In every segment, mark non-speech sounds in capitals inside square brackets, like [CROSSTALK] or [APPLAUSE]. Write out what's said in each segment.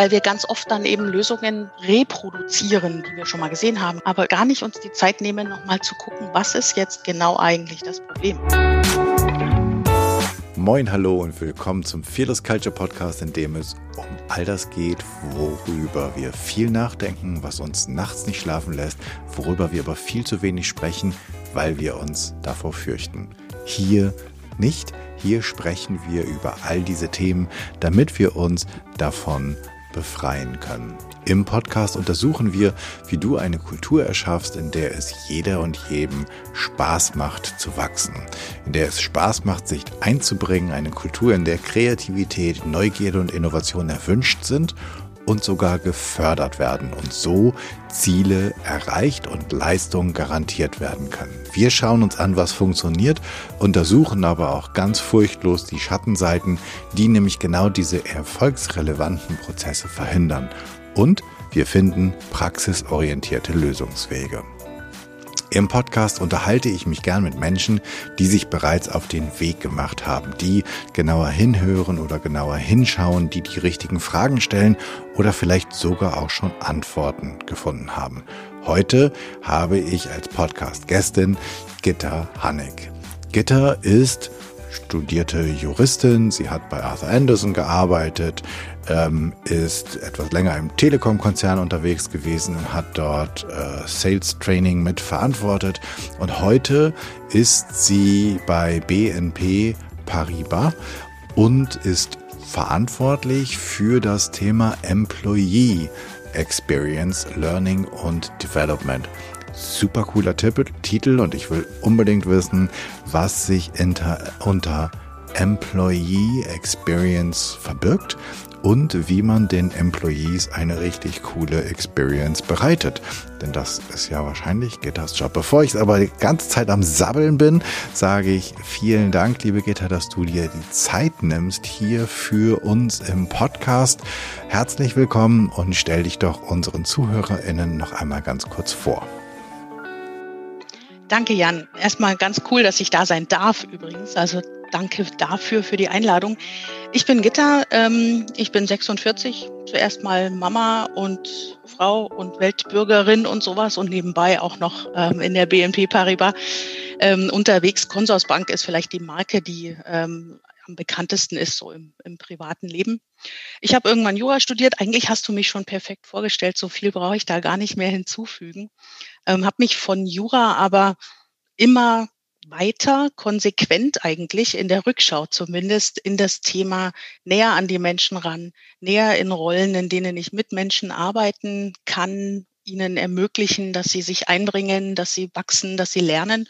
weil wir ganz oft dann eben Lösungen reproduzieren, die wir schon mal gesehen haben, aber gar nicht uns die Zeit nehmen, nochmal zu gucken, was ist jetzt genau eigentlich das Problem. Moin, hallo und willkommen zum Fearless Culture Podcast, in dem es um all das geht, worüber wir viel nachdenken, was uns nachts nicht schlafen lässt, worüber wir aber viel zu wenig sprechen, weil wir uns davor fürchten. Hier nicht, hier sprechen wir über all diese Themen, damit wir uns davon befreien können. Im Podcast untersuchen wir, wie du eine Kultur erschaffst, in der es jeder und jedem Spaß macht zu wachsen, in der es Spaß macht, sich einzubringen, eine Kultur, in der Kreativität, Neugierde und Innovation erwünscht sind und sogar gefördert werden und so Ziele erreicht und Leistungen garantiert werden können. Wir schauen uns an, was funktioniert, untersuchen aber auch ganz furchtlos die Schattenseiten, die nämlich genau diese erfolgsrelevanten Prozesse verhindern. Und wir finden praxisorientierte Lösungswege. Im Podcast unterhalte ich mich gern mit Menschen, die sich bereits auf den Weg gemacht haben, die genauer hinhören oder genauer hinschauen, die die richtigen Fragen stellen oder vielleicht sogar auch schon Antworten gefunden haben. Heute habe ich als Podcast-Gästin Gitta Hannig. Gitta ist studierte Juristin, sie hat bei Arthur Anderson gearbeitet, ähm, ist etwas länger im Telekom-Konzern unterwegs gewesen hat dort äh, Sales Training mit verantwortet. Und heute ist sie bei BNP Paribas und ist verantwortlich für das Thema Employee Experience, Learning und Development. Super cooler Titel und ich will unbedingt wissen, was sich unter Employee Experience verbirgt und wie man den Employees eine richtig coole Experience bereitet. Denn das ist ja wahrscheinlich Gitters Job. Bevor ich aber die ganze Zeit am Sabbeln bin, sage ich vielen Dank, liebe Gitter, dass du dir die Zeit nimmst hier für uns im Podcast. Herzlich willkommen und stell dich doch unseren ZuhörerInnen noch einmal ganz kurz vor. Danke, Jan. Erstmal ganz cool, dass ich da sein darf übrigens. Also danke dafür, für die Einladung. Ich bin Gitta, ähm, ich bin 46, zuerst mal Mama und Frau und Weltbürgerin und sowas und nebenbei auch noch ähm, in der BNP Paribas ähm, unterwegs. Consorsbank ist vielleicht die Marke, die ähm, am bekanntesten ist so im, im privaten Leben. Ich habe irgendwann Jura studiert. Eigentlich hast du mich schon perfekt vorgestellt. So viel brauche ich da gar nicht mehr hinzufügen. Ähm, habe mich von Jura aber immer weiter, konsequent eigentlich in der Rückschau zumindest in das Thema näher an die Menschen ran, näher in Rollen, in denen ich mit Menschen arbeiten kann, ihnen ermöglichen, dass sie sich einbringen, dass sie wachsen, dass sie lernen.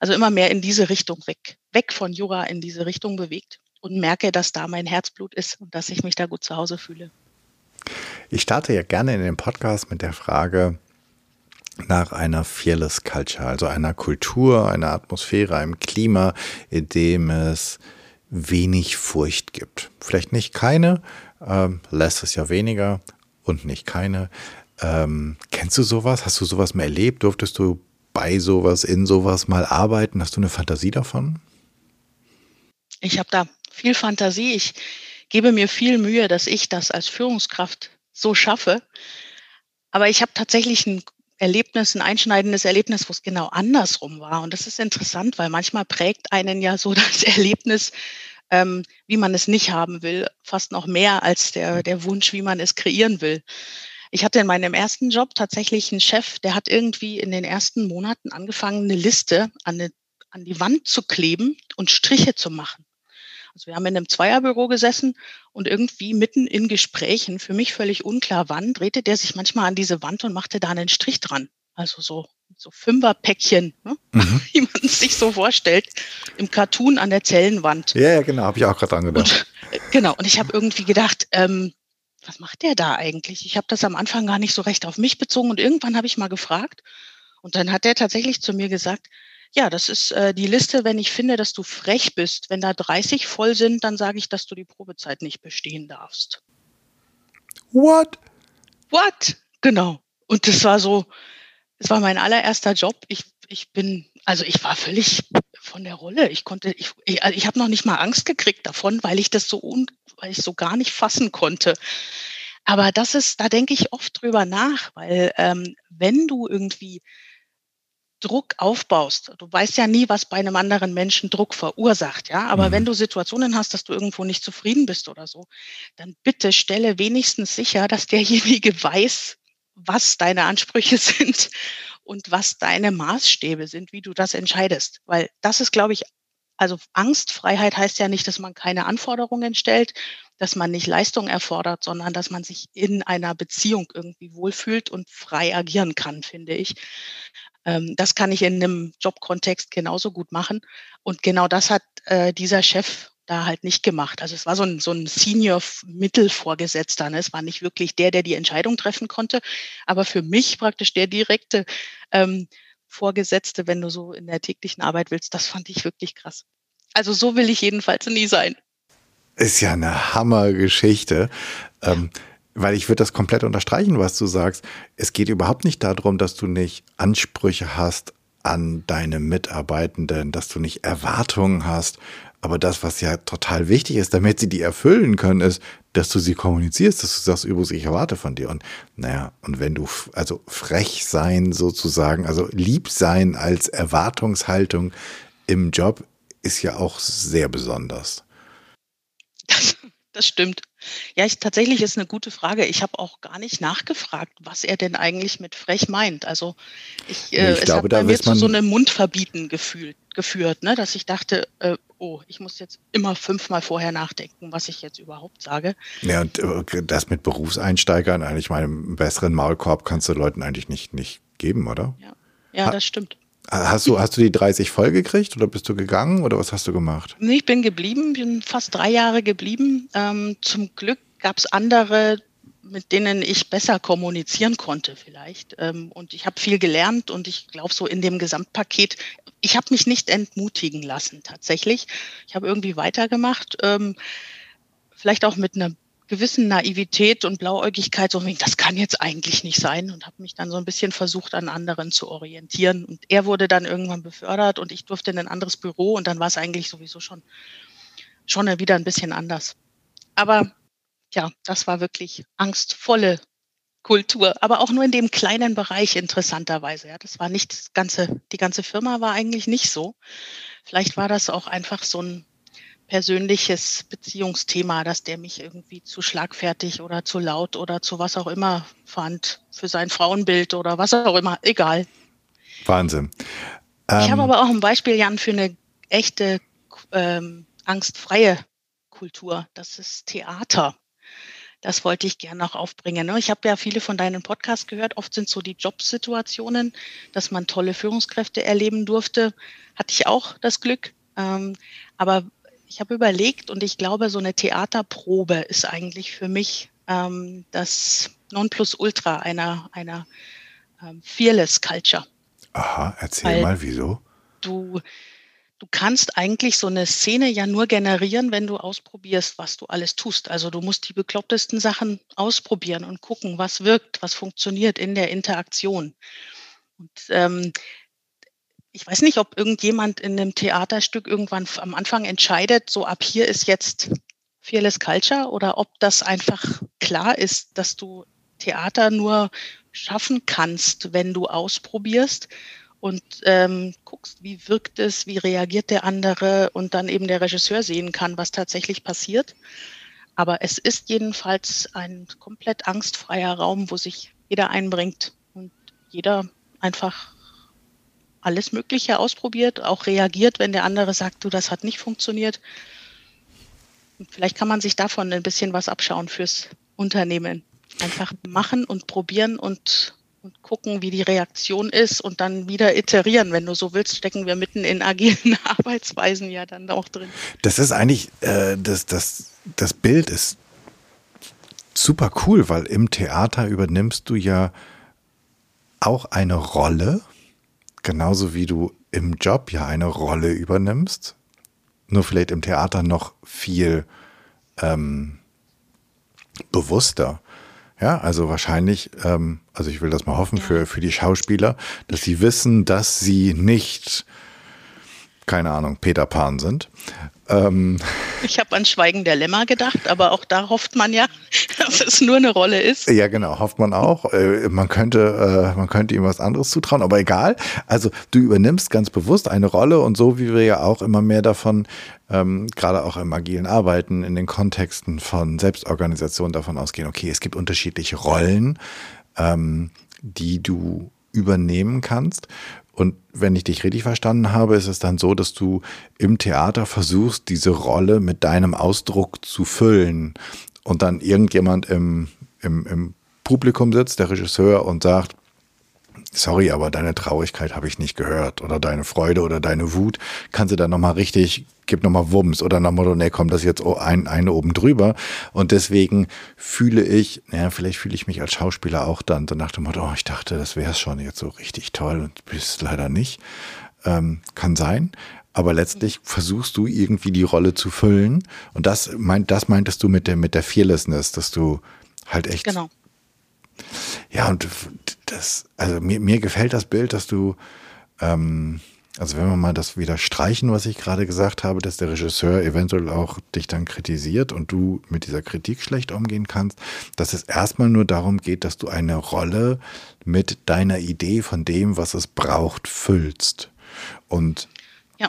Also immer mehr in diese Richtung weg, weg von Jura in diese Richtung bewegt und merke, dass da mein Herzblut ist und dass ich mich da gut zu Hause fühle. Ich starte ja gerne in den Podcast mit der Frage, nach einer Fearless Culture, also einer Kultur, einer Atmosphäre, einem Klima, in dem es wenig Furcht gibt. Vielleicht nicht keine, ähm, lässt es ja weniger und nicht keine. Ähm, kennst du sowas? Hast du sowas mal erlebt? Durftest du bei sowas, in sowas mal arbeiten? Hast du eine Fantasie davon? Ich habe da viel Fantasie. Ich gebe mir viel Mühe, dass ich das als Führungskraft so schaffe. Aber ich habe tatsächlich ein Erlebnis, ein einschneidendes Erlebnis, wo es genau andersrum war. Und das ist interessant, weil manchmal prägt einen ja so [LAUGHS] das Erlebnis, ähm, wie man es nicht haben will, fast noch mehr als der, der Wunsch, wie man es kreieren will. Ich hatte in meinem ersten Job tatsächlich einen Chef, der hat irgendwie in den ersten Monaten angefangen, eine Liste an, eine, an die Wand zu kleben und Striche zu machen. Also wir haben in einem Zweierbüro gesessen und irgendwie mitten in Gesprächen, für mich völlig unklar wann, drehte der sich manchmal an diese Wand und machte da einen Strich dran. Also so, so Fünferpäckchen, ne? mhm. [LAUGHS] wie man es sich so vorstellt, im Cartoon an der Zellenwand. Ja, ja genau, habe ich auch gerade angedacht. Und, äh, genau, und ich habe irgendwie gedacht, ähm, was macht der da eigentlich? Ich habe das am Anfang gar nicht so recht auf mich bezogen und irgendwann habe ich mal gefragt und dann hat er tatsächlich zu mir gesagt, ja, das ist äh, die Liste, wenn ich finde, dass du frech bist. Wenn da 30 voll sind, dann sage ich, dass du die Probezeit nicht bestehen darfst. What? What? Genau. Und das war so, es war mein allererster Job. Ich, ich bin, also ich war völlig von der Rolle. Ich konnte, ich, ich, also ich habe noch nicht mal Angst gekriegt davon, weil ich das so un, weil ich so gar nicht fassen konnte. Aber das ist, da denke ich oft drüber nach, weil ähm, wenn du irgendwie Druck aufbaust, du weißt ja nie, was bei einem anderen Menschen Druck verursacht, ja. Aber mhm. wenn du Situationen hast, dass du irgendwo nicht zufrieden bist oder so, dann bitte stelle wenigstens sicher, dass derjenige [LAUGHS] weiß, was deine Ansprüche [LAUGHS] sind und was deine Maßstäbe sind, wie du das entscheidest. Weil das ist, glaube ich, also Angstfreiheit heißt ja nicht, dass man keine Anforderungen stellt, dass man nicht Leistung erfordert, sondern dass man sich in einer Beziehung irgendwie wohlfühlt und frei agieren kann, finde ich. Ähm, das kann ich in einem Jobkontext genauso gut machen. Und genau das hat äh, dieser Chef da halt nicht gemacht. Also es war so ein, so ein Senior-Mittelvorgesetzter. Ne? Es war nicht wirklich der, der die Entscheidung treffen konnte, aber für mich praktisch der direkte ähm, Vorgesetzte, wenn du so in der täglichen Arbeit willst, das fand ich wirklich krass. Also so will ich jedenfalls nie sein. Ist ja eine Hammergeschichte. Ja. Weil ich würde das komplett unterstreichen, was du sagst. Es geht überhaupt nicht darum, dass du nicht Ansprüche hast an deine Mitarbeitenden, dass du nicht Erwartungen hast. Aber das, was ja total wichtig ist, damit sie die erfüllen können, ist, dass du sie kommunizierst, dass du sagst, übrigens, ich erwarte von dir. Und naja, und wenn du, also frech sein sozusagen, also lieb sein als Erwartungshaltung im Job ist ja auch sehr besonders. Das, das stimmt. Ja, ich, tatsächlich ist eine gute Frage. Ich habe auch gar nicht nachgefragt, was er denn eigentlich mit frech meint. Also ich, äh, ich es glaube, hat bei mir zu so einem Mundverbieten gefühlt, geführt, ne, dass ich dachte, äh, oh, ich muss jetzt immer fünfmal vorher nachdenken, was ich jetzt überhaupt sage. Ja, und äh, das mit Berufseinsteigern, eigentlich meinem besseren Maulkorb kannst du Leuten eigentlich nicht, nicht geben, oder? Ja, ja das stimmt. Hast du, hast du die 30 voll gekriegt oder bist du gegangen oder was hast du gemacht? Ich bin geblieben, bin fast drei Jahre geblieben. Ähm, zum Glück gab es andere, mit denen ich besser kommunizieren konnte vielleicht. Ähm, und ich habe viel gelernt und ich glaube so in dem Gesamtpaket, ich habe mich nicht entmutigen lassen tatsächlich. Ich habe irgendwie weitergemacht, ähm, vielleicht auch mit einer gewissen Naivität und Blauäugigkeit, so das kann jetzt eigentlich nicht sein und habe mich dann so ein bisschen versucht, an anderen zu orientieren. Und er wurde dann irgendwann befördert und ich durfte in ein anderes Büro und dann war es eigentlich sowieso schon, schon wieder ein bisschen anders. Aber ja, das war wirklich angstvolle Kultur, aber auch nur in dem kleinen Bereich interessanterweise. Ja, das war nicht das ganze, die ganze Firma war eigentlich nicht so. Vielleicht war das auch einfach so ein persönliches Beziehungsthema, dass der mich irgendwie zu schlagfertig oder zu laut oder zu was auch immer fand, für sein Frauenbild oder was auch immer, egal. Wahnsinn. Ähm, ich habe aber auch ein Beispiel, Jan, für eine echte ähm, angstfreie Kultur. Das ist Theater. Das wollte ich gerne noch aufbringen. Ne? Ich habe ja viele von deinen Podcasts gehört. Oft sind so die Jobsituationen, dass man tolle Führungskräfte erleben durfte. Hatte ich auch das Glück. Ähm, aber ich habe überlegt und ich glaube, so eine Theaterprobe ist eigentlich für mich ähm, das Nonplusultra einer, einer ähm, Fearless Culture. Aha, erzähl Weil mal, wieso? Du, du kannst eigentlich so eine Szene ja nur generieren, wenn du ausprobierst, was du alles tust. Also du musst die beklopptesten Sachen ausprobieren und gucken, was wirkt, was funktioniert in der Interaktion. Und ähm, ich weiß nicht, ob irgendjemand in einem Theaterstück irgendwann am Anfang entscheidet, so ab hier ist jetzt Fearless Culture oder ob das einfach klar ist, dass du Theater nur schaffen kannst, wenn du ausprobierst und ähm, guckst, wie wirkt es, wie reagiert der andere und dann eben der Regisseur sehen kann, was tatsächlich passiert. Aber es ist jedenfalls ein komplett angstfreier Raum, wo sich jeder einbringt und jeder einfach alles Mögliche ausprobiert, auch reagiert, wenn der andere sagt, du, das hat nicht funktioniert. Und vielleicht kann man sich davon ein bisschen was abschauen fürs Unternehmen. Einfach machen und probieren und, und gucken, wie die Reaktion ist und dann wieder iterieren. Wenn du so willst, stecken wir mitten in agilen [LAUGHS] Arbeitsweisen ja dann auch drin. Das ist eigentlich, äh, das, das, das Bild ist super cool, weil im Theater übernimmst du ja auch eine Rolle Genauso wie du im Job ja eine Rolle übernimmst, nur vielleicht im Theater noch viel ähm, bewusster. Ja, also wahrscheinlich, ähm, also ich will das mal hoffen für, für die Schauspieler, dass sie wissen, dass sie nicht, keine Ahnung, Peter Pan sind. Ähm, Ich habe an Schweigen der Lämmer gedacht, aber auch da hofft man ja, [LAUGHS] dass es nur eine Rolle ist. Ja, genau, hofft man auch. Äh, man könnte, äh, man könnte ihm was anderes zutrauen, aber egal. Also du übernimmst ganz bewusst eine Rolle und so wie wir ja auch immer mehr davon, ähm, gerade auch im agilen Arbeiten, in den Kontexten von Selbstorganisation davon ausgehen, okay, es gibt unterschiedliche Rollen, ähm, die du übernehmen kannst. Und wenn ich dich richtig verstanden habe, ist es dann so, dass du im Theater versuchst, diese Rolle mit deinem Ausdruck zu füllen und dann irgendjemand im, im, im Publikum sitzt, der Regisseur, und sagt, sorry, aber deine Traurigkeit habe ich nicht gehört. Oder deine Freude oder deine Wut, kannst du dann nochmal richtig, gib nochmal Wumms. Oder nochmal, nee, kommt das jetzt ein, eine oben drüber. Und deswegen fühle ich, naja, vielleicht fühle ich mich als Schauspieler auch dann so nach dem Motto, oh, ich dachte, das wäre schon jetzt so richtig toll und bist leider nicht. Ähm, kann sein, aber letztlich versuchst du irgendwie die Rolle zu füllen. Und das meint, das meintest du mit der, mit der Fearlessness, dass du halt echt genau. Ja, und das, also mir, mir gefällt das Bild, dass du, ähm, also wenn wir mal das wieder streichen, was ich gerade gesagt habe, dass der Regisseur eventuell auch dich dann kritisiert und du mit dieser Kritik schlecht umgehen kannst, dass es erstmal nur darum geht, dass du eine Rolle mit deiner Idee von dem, was es braucht, füllst. Und ja.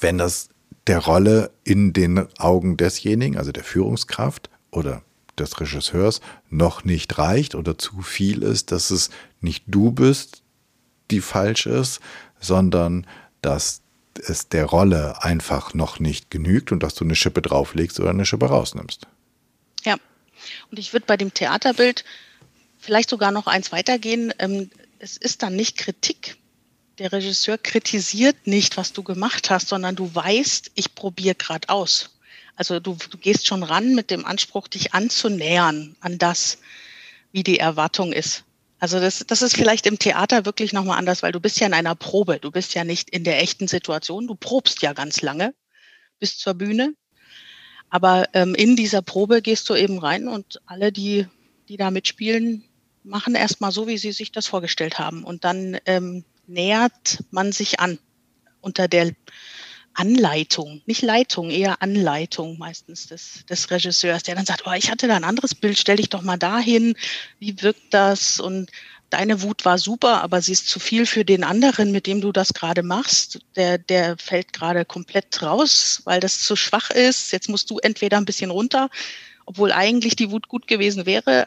wenn das der Rolle in den Augen desjenigen, also der Führungskraft oder des Regisseurs noch nicht reicht oder zu viel ist, dass es nicht du bist, die falsch ist, sondern dass es der Rolle einfach noch nicht genügt und dass du eine Schippe drauflegst oder eine Schippe rausnimmst. Ja, und ich würde bei dem Theaterbild vielleicht sogar noch eins weitergehen. Ähm, es ist dann nicht Kritik. Der Regisseur kritisiert nicht, was du gemacht hast, sondern du weißt, ich probiere gerade aus. Also du, du gehst schon ran mit dem Anspruch, dich anzunähern an das, wie die Erwartung ist. Also das, das ist vielleicht im Theater wirklich nochmal anders, weil du bist ja in einer Probe. Du bist ja nicht in der echten Situation. Du probst ja ganz lange bis zur Bühne. Aber ähm, in dieser Probe gehst du eben rein und alle, die, die da mitspielen, machen erstmal so, wie sie sich das vorgestellt haben. Und dann ähm, nähert man sich an unter der Anleitung, nicht Leitung, eher Anleitung meistens des, des Regisseurs, der dann sagt, oh, ich hatte da ein anderes Bild, stell dich doch mal dahin, wie wirkt das? Und deine Wut war super, aber sie ist zu viel für den anderen, mit dem du das gerade machst. Der, der fällt gerade komplett raus, weil das zu schwach ist. Jetzt musst du entweder ein bisschen runter, obwohl eigentlich die Wut gut gewesen wäre.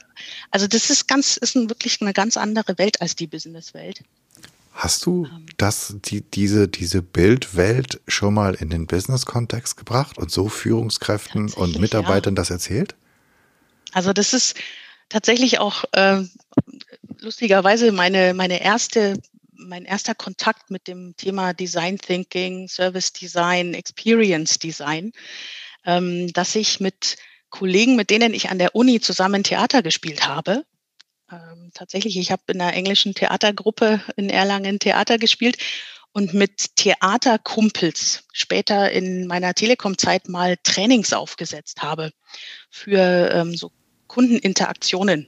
Also das ist ganz, ist ein, wirklich eine ganz andere Welt als die Businesswelt. Hast du ähm. das, die, diese, diese Bildwelt schon mal in den Business-Kontext gebracht und so Führungskräften und Mitarbeitern ja. das erzählt? Also das ist tatsächlich auch äh, lustigerweise meine, meine erste, mein erster Kontakt mit dem Thema Design Thinking, Service Design, Experience Design, ähm, dass ich mit Kollegen, mit denen ich an der Uni zusammen Theater gespielt habe, ähm, tatsächlich, ich habe in einer englischen Theatergruppe in Erlangen Theater gespielt und mit Theaterkumpels später in meiner Telekom-Zeit mal Trainings aufgesetzt habe für ähm, so Kundeninteraktionen.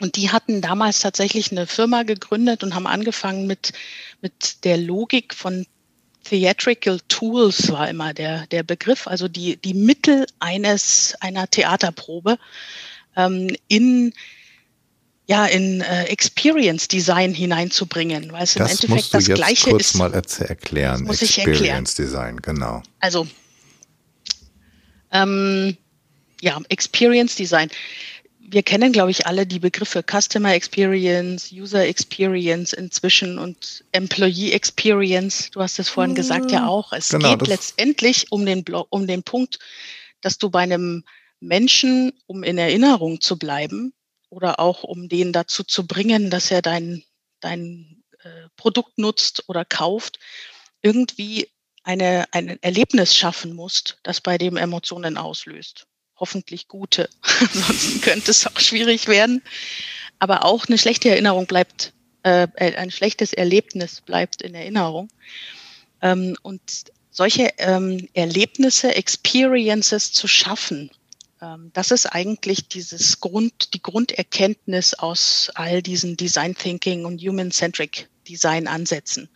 Und die hatten damals tatsächlich eine Firma gegründet und haben angefangen mit, mit der Logik von Theatrical Tools war immer der, der Begriff, also die, die Mittel eines, einer Theaterprobe ähm, in ja, in äh, Experience Design hineinzubringen, weil es das im Endeffekt musst du das jetzt Gleiche kurz ist. mal erklären. Muss ich Experience erklären. Design, genau. Also, ähm, ja, Experience Design. Wir kennen, glaube ich, alle die Begriffe Customer Experience, User Experience inzwischen und Employee Experience. Du hast es vorhin hm, gesagt, ja auch. Es genau, geht letztendlich um den, um den Punkt, dass du bei einem Menschen, um in Erinnerung zu bleiben, oder auch um den dazu zu bringen, dass er dein, dein äh, Produkt nutzt oder kauft, irgendwie eine, ein Erlebnis schaffen musst, das bei dem Emotionen auslöst. Hoffentlich gute. [LAUGHS] Ansonsten könnte es auch schwierig werden. Aber auch eine schlechte Erinnerung bleibt, äh, ein schlechtes Erlebnis bleibt in Erinnerung. Ähm, und solche ähm, Erlebnisse, Experiences zu schaffen, das ist eigentlich dieses Grund, die Grunderkenntnis aus all diesen Design Thinking und Human Centric Design Ansätzen,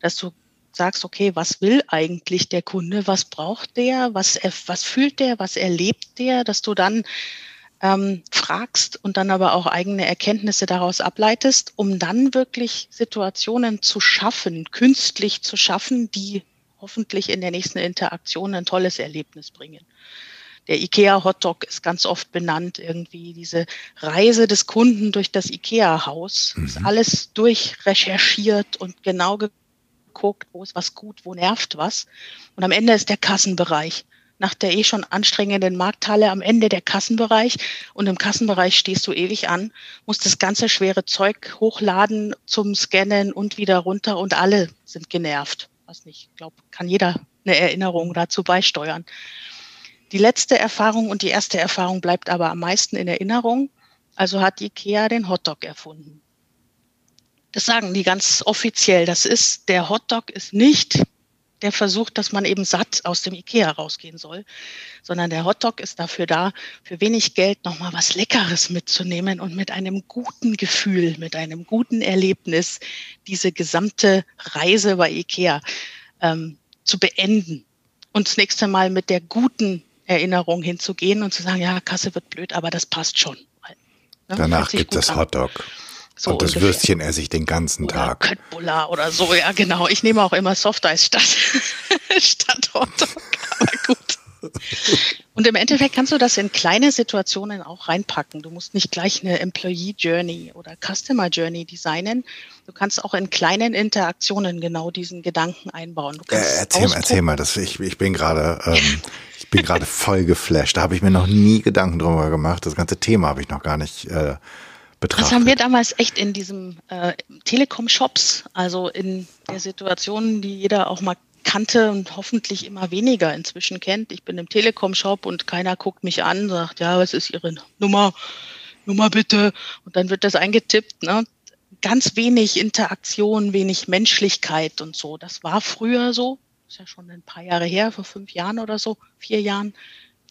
dass du sagst, okay, was will eigentlich der Kunde, was braucht der, was, was fühlt der, was erlebt der, dass du dann ähm, fragst und dann aber auch eigene Erkenntnisse daraus ableitest, um dann wirklich Situationen zu schaffen, künstlich zu schaffen, die hoffentlich in der nächsten Interaktion ein tolles Erlebnis bringen. Der IKEA Hotdog ist ganz oft benannt, irgendwie diese Reise des Kunden durch das IKEA-Haus. Mhm. Ist alles durchrecherchiert und genau geguckt, wo ist was gut, wo nervt was. Und am Ende ist der Kassenbereich. Nach der eh schon anstrengenden Markthalle am Ende der Kassenbereich. Und im Kassenbereich stehst du ewig an, musst das ganze schwere Zeug hochladen zum Scannen und wieder runter und alle sind genervt. Was nicht, ich glaube, kann jeder eine Erinnerung dazu beisteuern. Die letzte Erfahrung und die erste Erfahrung bleibt aber am meisten in Erinnerung. Also hat IKEA den Hotdog erfunden. Das sagen die ganz offiziell. Das ist, der Hotdog ist nicht der Versuch, dass man eben satt aus dem Ikea rausgehen soll, sondern der Hotdog ist dafür da, für wenig Geld nochmal was Leckeres mitzunehmen und mit einem guten Gefühl, mit einem guten Erlebnis diese gesamte Reise bei Ikea ähm, zu beenden und das nächste Mal mit der guten Erinnerung hinzugehen und zu sagen, ja, Kasse wird blöd, aber das passt schon. Ne? Danach gibt es Hotdog. So und das ungefähr. Würstchen esse ich den ganzen oder Tag. Köttbullar oder so, ja genau. Ich nehme auch immer Softeis statt, [LAUGHS] statt Hotdog. Aber gut. Und im Endeffekt kannst du das in kleine Situationen auch reinpacken. Du musst nicht gleich eine Employee Journey oder Customer Journey designen. Du kannst auch in kleinen Interaktionen genau diesen Gedanken einbauen. Äh, erzähl, erzähl mal, das, ich, ich bin gerade ähm, [LAUGHS] ich bin gerade voll geflasht. Da habe ich mir noch nie Gedanken drüber gemacht. Das ganze Thema habe ich noch gar nicht äh, betrachtet. Das haben wir damals echt in diesem äh, Telekom-Shops, also in der Situation, die jeder auch mal kannte und hoffentlich immer weniger inzwischen kennt. Ich bin im Telekom-Shop und keiner guckt mich an, sagt, ja, was ist Ihre Nummer? Nummer bitte. Und dann wird das eingetippt. Ne? Ganz wenig Interaktion, wenig Menschlichkeit und so. Das war früher so. Ist ja schon ein paar Jahre her, vor fünf Jahren oder so, vier Jahren.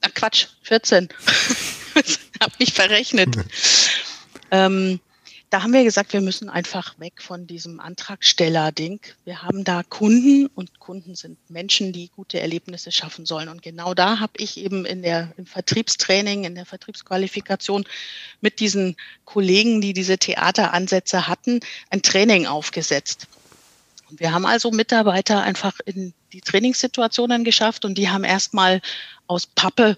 Ach Quatsch, 14. [LAUGHS] hab mich verrechnet. Ähm, da haben wir gesagt, wir müssen einfach weg von diesem Antragsteller-Ding. Wir haben da Kunden und Kunden sind Menschen, die gute Erlebnisse schaffen sollen. Und genau da habe ich eben in der, im Vertriebstraining, in der Vertriebsqualifikation mit diesen Kollegen, die diese Theateransätze hatten, ein Training aufgesetzt. Und wir haben also Mitarbeiter einfach in die Trainingssituationen geschafft und die haben erstmal aus Pappe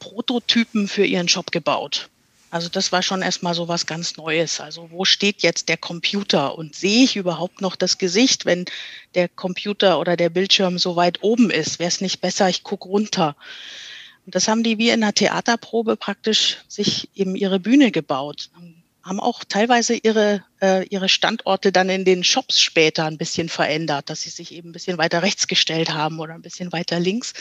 Prototypen für ihren Job gebaut. Also das war schon erstmal so was ganz Neues. Also wo steht jetzt der Computer und sehe ich überhaupt noch das Gesicht, wenn der Computer oder der Bildschirm so weit oben ist? Wäre es nicht besser, ich gucke runter? Und das haben die wie in einer Theaterprobe praktisch sich eben ihre Bühne gebaut. Haben auch teilweise ihre, äh, ihre Standorte dann in den Shops später ein bisschen verändert, dass sie sich eben ein bisschen weiter rechts gestellt haben oder ein bisschen weiter links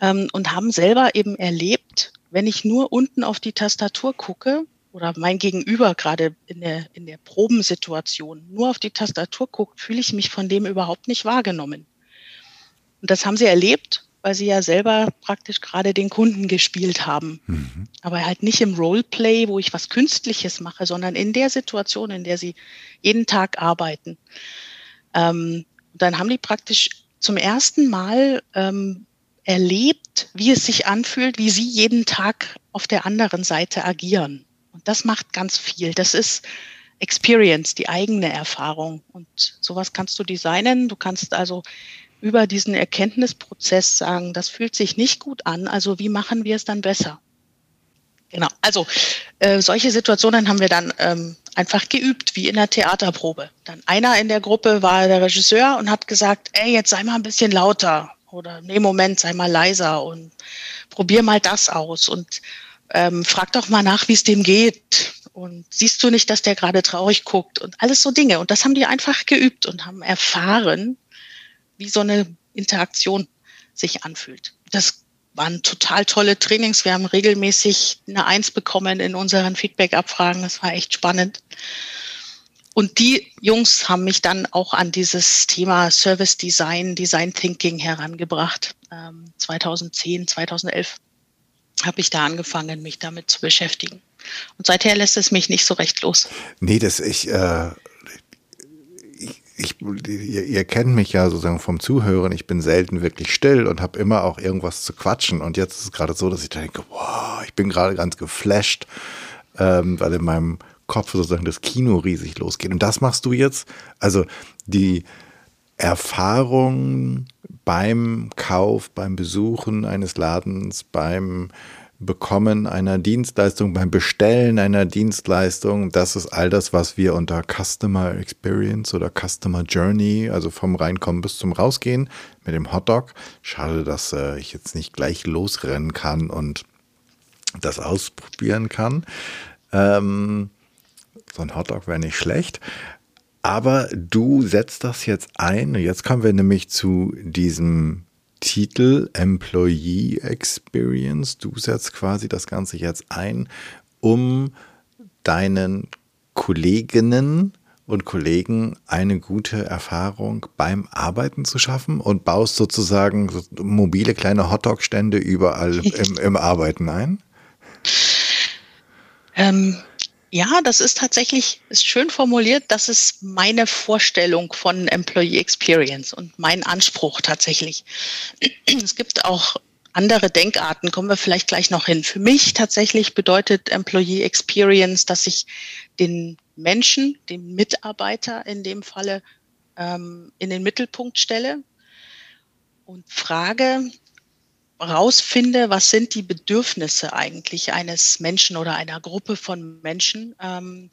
ähm, und haben selber eben erlebt, wenn ich nur unten auf die Tastatur gucke oder mein Gegenüber gerade in der, in der Probensituation nur auf die Tastatur guckt, fühle ich mich von dem überhaupt nicht wahrgenommen. Und das haben sie erlebt, weil sie ja selber praktisch gerade den Kunden gespielt haben. Mhm. Aber halt nicht im Roleplay, wo ich was Künstliches mache, sondern in der Situation, in der sie jeden Tag arbeiten. Ähm, dann haben die praktisch zum ersten Mal ähm, erlebt, wie es sich anfühlt, wie sie jeden Tag auf der anderen Seite agieren. Und das macht ganz viel. Das ist Experience, die eigene Erfahrung. Und sowas kannst du designen. Du kannst also über diesen Erkenntnisprozess sagen, das fühlt sich nicht gut an, also wie machen wir es dann besser? Genau, also äh, solche Situationen haben wir dann ähm, einfach geübt, wie in der Theaterprobe. Dann einer in der Gruppe war der Regisseur und hat gesagt, ey, jetzt sei mal ein bisschen lauter. Oder nee, Moment, sei mal leiser und probier mal das aus und ähm, frag doch mal nach, wie es dem geht. Und siehst du nicht, dass der gerade traurig guckt und alles so Dinge. Und das haben die einfach geübt und haben erfahren, wie so eine Interaktion sich anfühlt. Das waren total tolle Trainings. Wir haben regelmäßig eine Eins bekommen in unseren Feedback-Abfragen. Das war echt spannend. Und die Jungs haben mich dann auch an dieses Thema Service Design, Design Thinking herangebracht. 2010, ähm, 2011 habe ich da angefangen, mich damit zu beschäftigen. Und seither lässt es mich nicht so recht los. Nee, das ich, äh, ich, ihr, ihr, kennt mich ja sozusagen vom Zuhören. Ich bin selten wirklich still und habe immer auch irgendwas zu quatschen. Und jetzt ist es gerade so, dass ich denke, wow, ich bin gerade ganz geflasht, ähm, weil in meinem Kopf sozusagen das Kino riesig losgeht. Und das machst du jetzt. Also die Erfahrung beim Kauf, beim Besuchen eines Ladens, beim Bekommen einer Dienstleistung, beim Bestellen einer Dienstleistung, das ist all das, was wir unter Customer Experience oder Customer Journey, also vom Reinkommen bis zum Rausgehen mit dem Hotdog. Schade, dass äh, ich jetzt nicht gleich losrennen kann und das ausprobieren kann. Ähm, so ein Hotdog wäre nicht schlecht. Aber du setzt das jetzt ein. Jetzt kommen wir nämlich zu diesem Titel Employee Experience. Du setzt quasi das Ganze jetzt ein, um deinen Kolleginnen und Kollegen eine gute Erfahrung beim Arbeiten zu schaffen und baust sozusagen mobile kleine Hotdog-Stände überall im, im Arbeiten ein? Ähm, ja, das ist tatsächlich ist schön formuliert. Das ist meine Vorstellung von Employee Experience und mein Anspruch tatsächlich. [CLEARS THROAT] Es gibt auch andere Denkarten, kommen wir vielleicht gleich noch hin. Für mich tatsächlich bedeutet Employee Experience, dass ich den Menschen, den Mitarbeiter in dem Falle, ähm, in den Mittelpunkt stelle und frage, rausfinde, was sind die Bedürfnisse eigentlich eines Menschen oder einer Gruppe von Menschen, ähm,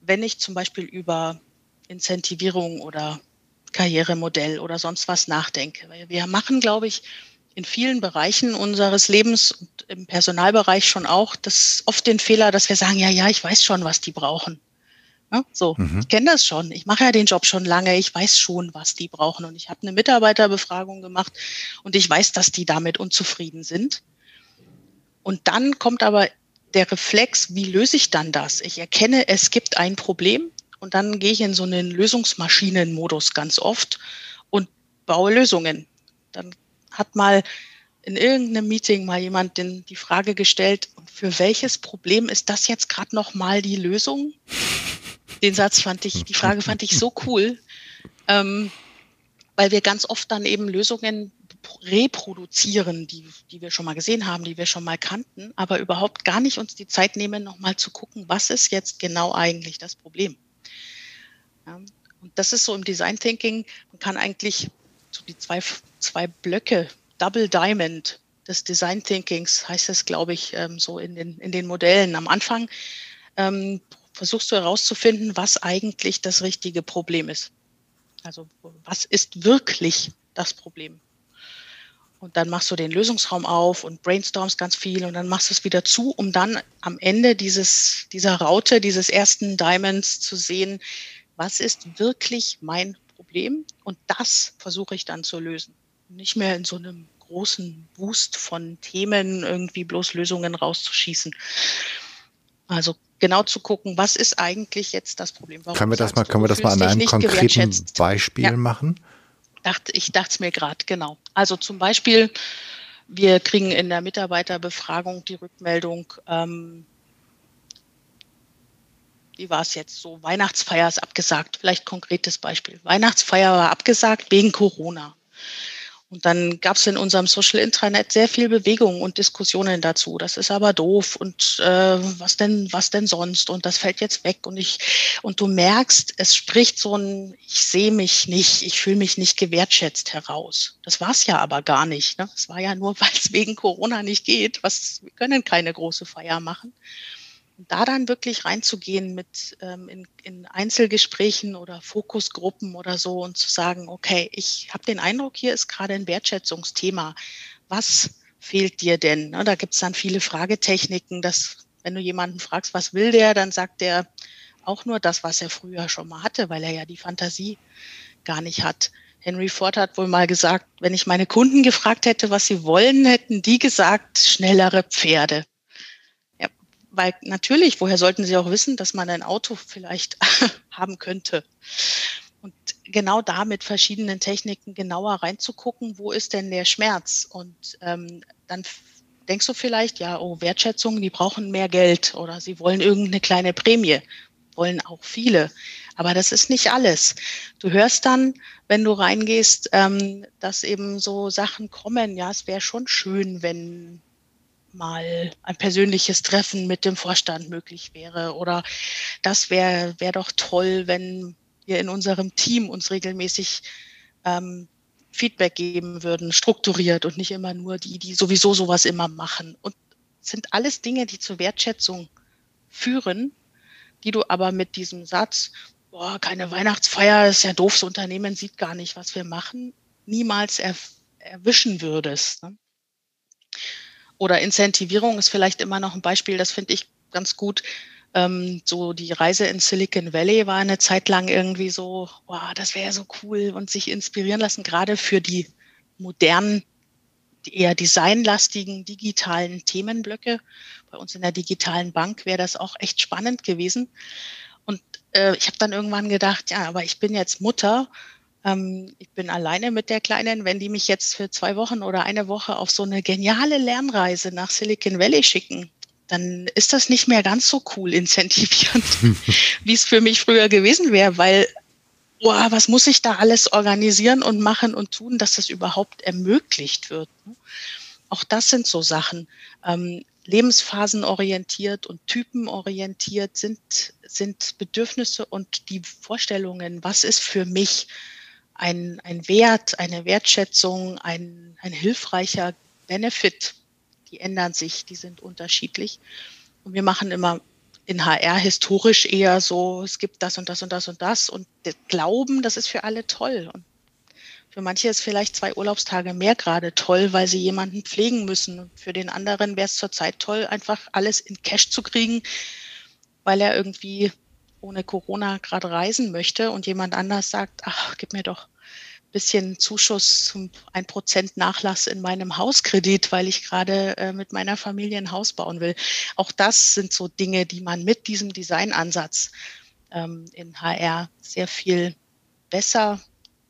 wenn ich zum Beispiel über Incentivierung oder Karrieremodell oder sonst was nachdenke. Wir machen, glaube ich, in vielen Bereichen unseres Lebens und im Personalbereich schon auch das oft den Fehler, dass wir sagen, ja, ja, ich weiß schon, was die brauchen. Ne? So, mhm. ich kenne das schon. Ich mache ja den Job schon lange. Ich weiß schon, was die brauchen. Und ich habe eine Mitarbeiterbefragung gemacht und ich weiß, dass die damit unzufrieden sind. Und dann kommt aber der Reflex, wie löse ich dann das? Ich erkenne, es gibt ein Problem und dann gehe ich in so einen Lösungsmaschinenmodus ganz oft und baue Lösungen. Dann hat mal in irgendeinem Meeting mal jemand den, die Frage gestellt, für welches Problem ist das jetzt gerade noch mal die Lösung? Den Satz fand ich, die Frage fand ich so cool, ähm, weil wir ganz oft dann eben Lösungen reproduzieren, die, die wir schon mal gesehen haben, die wir schon mal kannten, aber überhaupt gar nicht uns die Zeit nehmen, nochmal zu gucken, was ist jetzt genau eigentlich das Problem. Ja, und das ist so im Design Thinking, man kann eigentlich so die zwei, zwei Blöcke, Double Diamond des Design Thinkings heißt es, glaube ich, ähm, so in den, in den Modellen. Am Anfang ähm, versuchst du herauszufinden, was eigentlich das richtige Problem ist. Also was ist wirklich das Problem? Und dann machst du den Lösungsraum auf und brainstormst ganz viel und dann machst du es wieder zu, um dann am Ende dieses, dieser Raute, dieses ersten Diamonds zu sehen, was ist wirklich mein Problem? Und das versuche ich dann zu lösen. Nicht mehr in so einem großen Wust von Themen irgendwie bloß Lösungen rauszuschießen. Also genau zu gucken, was ist eigentlich jetzt das Problem? Warum können wir das mal, können wir das mal an einem konkreten Beispiel ja. machen? ich dachte es mir gerade, genau. Also zum Beispiel, wir kriegen in der Mitarbeiterbefragung die Rückmeldung, ähm, wie war es jetzt so? Weihnachtsfeier ist abgesagt. Vielleicht konkretes Beispiel. Weihnachtsfeier war abgesagt wegen Corona. Und dann gab es in unserem Social Intranet sehr viel Bewegung und Diskussionen dazu. Das ist aber doof und äh, was denn, was denn sonst? Und das fällt jetzt weg. Und ich, und du merkst, es spricht so ein, ich sehe mich nicht, ich fühle mich nicht gewertschätzt heraus. Das war es ja aber gar nicht. Ne? Es war ja nur, [LAUGHS] weil es wegen Corona nicht geht. Was, wir können keine große Feier machen da dann wirklich reinzugehen mit ähm, in, in Einzelgesprächen oder Fokusgruppen oder so und zu sagen, okay, ich habe den Eindruck, hier ist gerade ein Wertschätzungsthema. Was fehlt dir denn? Ne, da gibt es dann viele Fragetechniken, dass wenn du jemanden fragst, was will der, dann sagt der auch nur das, was er früher schon mal hatte, weil er ja die Fantasie gar nicht hat. Henry Ford hat wohl mal gesagt, wenn ich meine Kunden gefragt hätte, was sie wollen, hätten die gesagt, schnellere Pferde weil natürlich, woher sollten Sie auch wissen, dass man ein Auto vielleicht [LAUGHS] haben könnte? Und genau da mit verschiedenen Techniken genauer reinzugucken, wo ist denn der Schmerz? Und ähm, dann denkst du vielleicht, ja, oh, Wertschätzung, die brauchen mehr Geld oder sie wollen irgendeine kleine Prämie, wollen auch viele. Aber das ist nicht alles. Du hörst dann, wenn du reingehst, ähm, dass eben so Sachen kommen. Ja, es wäre schon schön, wenn mal ein persönliches Treffen mit dem Vorstand möglich wäre. Oder das wäre wär doch toll, wenn wir in unserem Team uns regelmäßig ähm, Feedback geben würden, strukturiert und nicht immer nur die, die sowieso sowas immer machen. Und sind alles Dinge, die zur Wertschätzung führen, die du aber mit diesem Satz, boah, keine Weihnachtsfeier, ist ja doof, das Unternehmen sieht gar nicht, was wir machen, niemals er, erwischen würdest. Ne? Oder Incentivierung ist vielleicht immer noch ein Beispiel, das finde ich ganz gut. Ähm, so die Reise in Silicon Valley war eine Zeit lang irgendwie so, wow, das wäre so cool und sich inspirieren lassen, gerade für die modernen, eher designlastigen digitalen Themenblöcke. Bei uns in der digitalen Bank wäre das auch echt spannend gewesen. Und äh, ich habe dann irgendwann gedacht, ja, aber ich bin jetzt Mutter ähm, ich bin alleine mit der Kleinen. Wenn die mich jetzt für zwei Wochen oder eine Woche auf so eine geniale Lernreise nach Silicon Valley schicken, dann ist das nicht mehr ganz so cool incentivierend, [LAUGHS] wie es für mich früher gewesen wäre, weil, boah, was muss ich da alles organisieren und machen und tun, dass das überhaupt ermöglicht wird. Ne? Auch das sind so Sachen. Ähm, lebensphasenorientiert und typenorientiert sind, sind Bedürfnisse und die Vorstellungen, was ist für mich ein, ein Wert, eine Wertschätzung, ein, ein hilfreicher Benefit, die ändern sich, die sind unterschiedlich. Und wir machen immer in HR historisch eher so, es gibt das und das und das und das und glauben, das ist für alle toll. Und für manche ist vielleicht zwei Urlaubstage mehr gerade toll, weil sie jemanden pflegen müssen. Und für den anderen wäre es zurzeit toll, einfach alles in Cash zu kriegen, weil er irgendwie ohne Corona gerade reisen möchte und jemand anders sagt, ach, gib mir doch ein bisschen Zuschuss zum 1% Nachlass in meinem Hauskredit, weil ich gerade äh, mit meiner Familie ein Haus bauen will. Auch das sind so Dinge, die man mit diesem Designansatz ähm, in HR sehr viel besser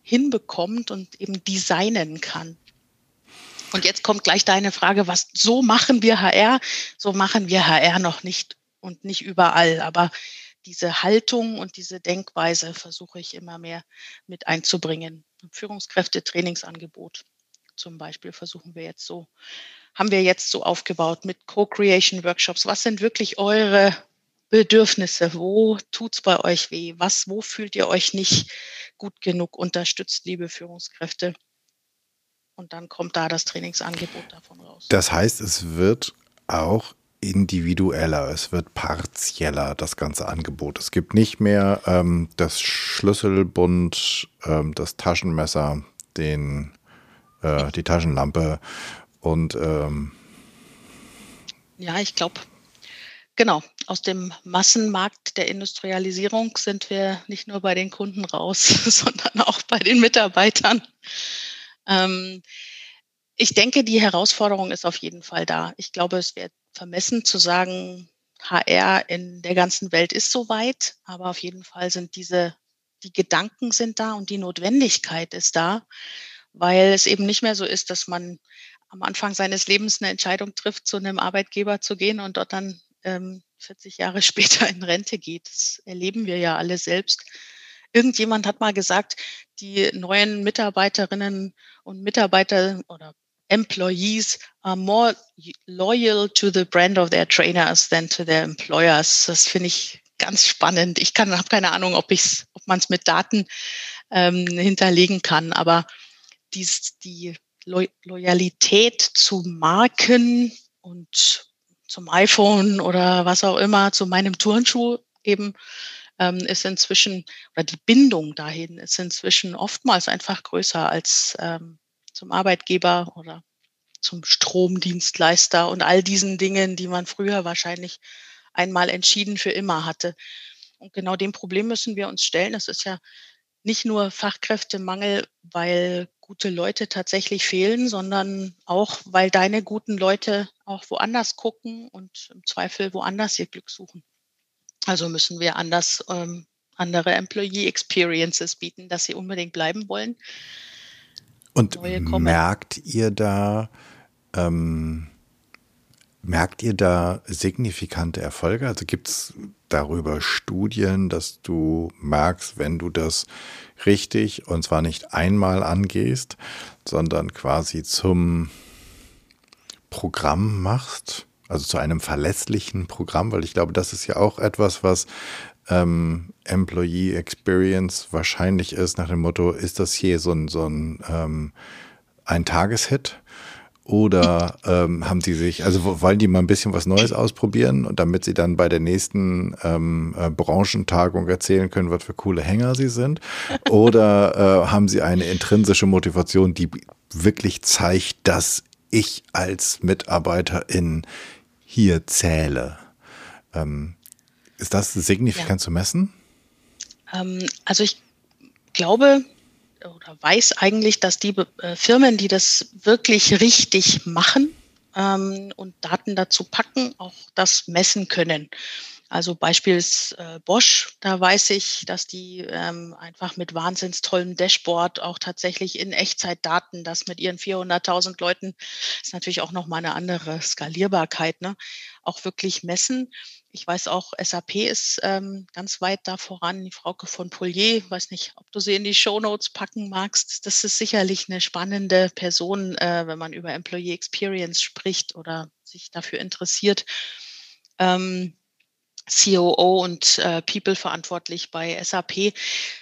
hinbekommt und eben designen kann. Und jetzt kommt gleich deine Frage, was so machen wir HR? So machen wir HR noch nicht und nicht überall. Aber diese Haltung und diese Denkweise versuche ich immer mehr mit einzubringen. Führungskräfte-Trainingsangebot zum Beispiel versuchen wir jetzt so, haben wir jetzt so aufgebaut mit Co-Creation-Workshops. Was sind wirklich eure Bedürfnisse? Wo tut's bei euch weh? Was, wo fühlt ihr euch nicht gut genug unterstützt, liebe Führungskräfte? Und dann kommt da das Trainingsangebot davon raus. Das heißt, es wird auch individueller, es wird partieller, das ganze Angebot. Es gibt nicht mehr ähm, das Schlüsselbund, ähm, das Taschenmesser, den, äh, die Taschenlampe und ähm ja, ich glaube, genau, aus dem Massenmarkt der Industrialisierung sind wir nicht nur bei den Kunden raus, [LAUGHS] sondern auch bei den Mitarbeitern. Ähm, ich denke, die Herausforderung ist auf jeden Fall da. Ich glaube, es wird vermessen zu sagen, HR in der ganzen Welt ist soweit, aber auf jeden Fall sind diese, die Gedanken sind da und die Notwendigkeit ist da, weil es eben nicht mehr so ist, dass man am Anfang seines Lebens eine Entscheidung trifft, zu einem Arbeitgeber zu gehen und dort dann ähm, 40 Jahre [LAUGHS] später in Rente geht. Das erleben wir ja alle selbst. Irgendjemand hat mal gesagt, die neuen Mitarbeiterinnen und Mitarbeiter oder employees are more loyal to the brand of their trainers than to their employers. Das finde ich ganz spannend. Ich kann, habe keine Ahnung, ob ich's, ob man es mit Daten ähm, hinterlegen kann, aber dies, die Lo Loyalität zu Marken und zum iPhone oder was auch immer, zu meinem Turnschuh eben ähm, ist inzwischen, oder die Bindung dahin ist inzwischen oftmals einfach größer als ähm, zum Arbeitgeber oder zum Stromdienstleister und all diesen Dingen, die man früher wahrscheinlich einmal entschieden für immer hatte. Und genau dem Problem müssen wir uns stellen. Es ist ja nicht nur Fachkräftemangel, weil gute Leute tatsächlich fehlen, sondern auch, weil deine guten Leute auch woanders gucken und im Zweifel woanders ihr Glück suchen. Also müssen wir anders ähm, andere Employee Experiences bieten, dass sie unbedingt bleiben wollen. Und merkt ihr da ähm, Merkt ihr da signifikante Erfolge? Also gibt es darüber Studien, dass du merkst, wenn du das richtig und zwar nicht einmal angehst, sondern quasi zum Programm machst, also zu einem verlässlichen Programm, weil ich glaube, das ist ja auch etwas, was ähm, Employee Experience wahrscheinlich ist, nach dem Motto, ist das hier so ein, so ein, ähm, ein Tageshit? Oder ähm, haben sie sich, also wollen die mal ein bisschen was Neues ausprobieren und damit sie dann bei der nächsten ähm, äh, Branchentagung erzählen können, was für coole Hänger sie sind? Oder äh, haben sie eine intrinsische Motivation, die wirklich zeigt, dass ich als Mitarbeiterin hier zähle? Ähm, ist das signifikant ja. zu messen? Ähm, also ich glaube, oder weiß eigentlich, dass die äh, Firmen, die das wirklich richtig machen ähm, und Daten dazu packen, auch das messen können. Also beispielsweise äh, Bosch, da weiß ich, dass die ähm, einfach mit wahnsinns tollem Dashboard auch tatsächlich in Echtzeit Daten, das mit ihren 400.000 Leuten, ist natürlich auch nochmal eine andere Skalierbarkeit, ne, auch wirklich messen. Ich weiß auch, SAP ist ähm, ganz weit da voran. Die Frauke von Polier, weiß nicht, ob du sie in die Show Notes packen magst. Das ist sicherlich eine spannende Person, äh, wenn man über Employee Experience spricht oder sich dafür interessiert. Ähm, COO und äh, People verantwortlich bei SAP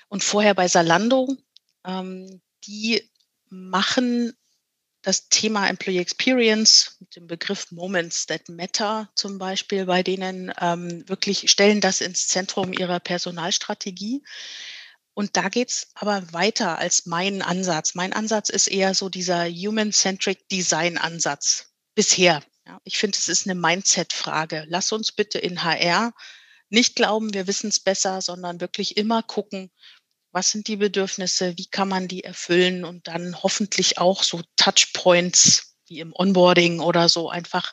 und vorher bei Salando. Ähm, die machen das Thema Employee Experience mit dem Begriff Moments that Matter zum Beispiel bei denen ähm, wirklich stellen das ins Zentrum ihrer Personalstrategie. Und da geht's aber weiter als mein Ansatz. Mein Ansatz ist eher so dieser Human-Centric Design-Ansatz bisher. Ja, ich finde, es ist eine Mindset-Frage. Lass uns bitte in HR nicht glauben, wir wissen es besser, sondern wirklich immer gucken, was sind die Bedürfnisse, wie kann man die erfüllen und dann hoffentlich auch so Touchpoints wie im Onboarding oder so einfach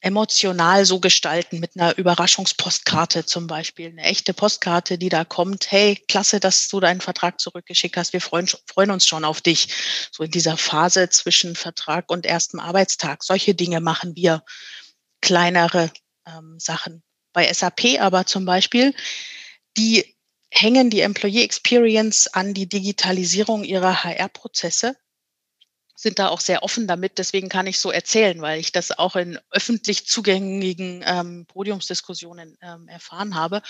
emotional so gestalten mit einer Überraschungspostkarte zum Beispiel, eine echte Postkarte, die da kommt, hey, klasse, dass du deinen Vertrag zurückgeschickt hast, wir freuen, freuen uns schon auf dich. So in dieser Phase zwischen Vertrag und erstem Arbeitstag. Solche Dinge machen wir, kleinere ähm, Sachen. Bei SAP aber zum Beispiel, die hängen die Employee Experience an die Digitalisierung ihrer HR-Prozesse, sind da auch sehr offen damit. Deswegen kann ich so erzählen, weil ich das auch in öffentlich zugänglichen ähm, Podiumsdiskussionen ähm, erfahren habe.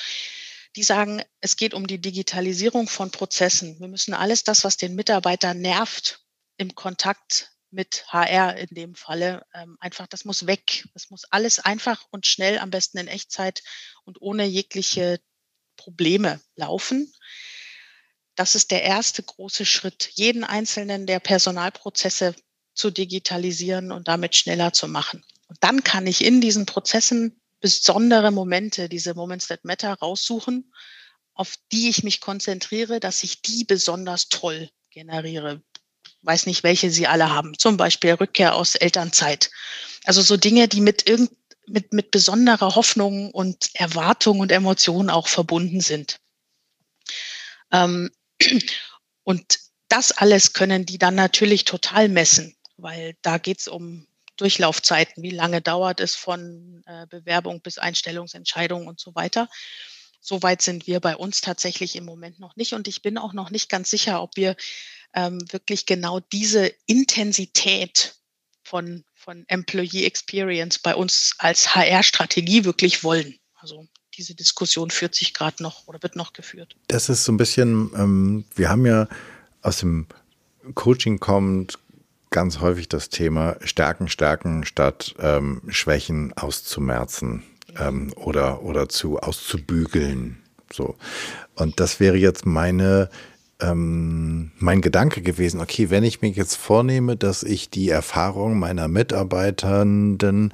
Die sagen, es geht um die Digitalisierung von Prozessen. Wir müssen alles das, was den Mitarbeiter nervt, im Kontakt mit HR in dem Falle, ähm, einfach, das muss weg. Das muss alles einfach und schnell, am besten in Echtzeit und ohne jegliche Probleme laufen. Das ist der erste große Schritt, jeden einzelnen der Personalprozesse zu digitalisieren und damit schneller zu machen. Und dann kann ich in diesen Prozessen besondere Momente, diese Moments that matter, raussuchen, auf die ich mich konzentriere, dass ich die besonders toll generiere. Weiß nicht, welche sie alle haben. Zum Beispiel Rückkehr aus Elternzeit. Also so Dinge, die mit irgend, mit, mit besonderer Hoffnung und Erwartung und Emotion auch verbunden sind. Ähm, und das alles können die dann natürlich total messen, weil da geht es um Durchlaufzeiten, wie lange dauert es von äh, Bewerbung bis Einstellungsentscheidung und so weiter. Soweit sind wir bei uns tatsächlich im Moment noch nicht. Und ich bin auch noch nicht ganz sicher, ob wir ähm, wirklich genau diese Intensität von von Employee Experience bei uns als HR-Strategie wirklich wollen. Also diese Diskussion führt sich gerade noch oder wird noch geführt. Das ist so ein bisschen, ähm, wir haben ja aus dem Coaching kommt ganz häufig das Thema Stärken, Stärken statt ähm, Schwächen auszumerzen ähm, oder, oder zu auszubügeln. So. Und das wäre jetzt meine ähm, mein Gedanke gewesen, okay, wenn ich mir jetzt vornehme, dass ich die Erfahrung meiner Mitarbeitenden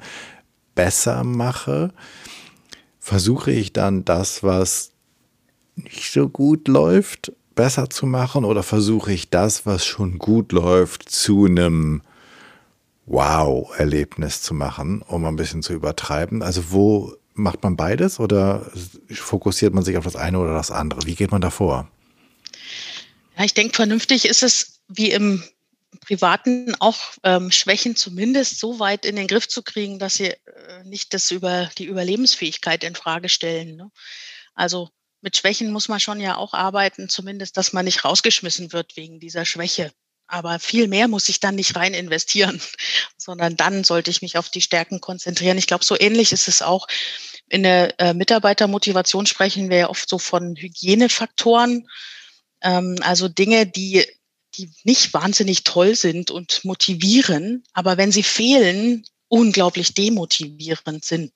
besser mache, versuche ich dann das, was nicht so gut läuft, besser zu machen oder versuche ich das, was schon gut läuft, zu einem Wow-Erlebnis zu machen, um ein bisschen zu übertreiben? Also wo macht man beides oder fokussiert man sich auf das eine oder das andere? Wie geht man da vor? Ja, ich denke, vernünftig ist es wie im Privaten auch ähm, Schwächen zumindest so weit in den Griff zu kriegen, dass sie äh, nicht das über die Überlebensfähigkeit in Frage stellen. Ne? Also mit Schwächen muss man schon ja auch arbeiten, zumindest, dass man nicht rausgeschmissen wird wegen dieser Schwäche. Aber viel mehr muss ich dann nicht rein investieren, [LAUGHS] sondern dann sollte ich mich auf die Stärken konzentrieren. Ich glaube, so ähnlich ist es auch in der äh, Mitarbeitermotivation sprechen wir ja oft so von Hygienefaktoren. Ähm, also Dinge, die die nicht wahnsinnig toll sind und motivieren, aber wenn sie fehlen, unglaublich demotivierend sind.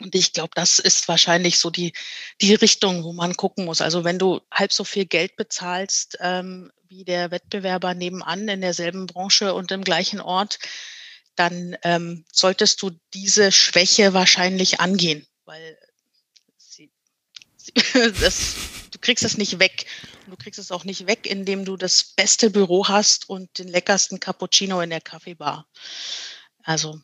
Und ich glaube, das ist wahrscheinlich so die, die Richtung, wo man gucken muss. Also wenn du halb so viel Geld bezahlst ähm, wie der Wettbewerber nebenan in derselben Branche und im gleichen Ort, dann ähm, solltest du diese Schwäche wahrscheinlich angehen, weil sie, sie, [LAUGHS] das, du kriegst es nicht weg. Du kriegst es auch nicht weg, indem du das beste Büro hast und den leckersten Cappuccino in der Kaffeebar. Also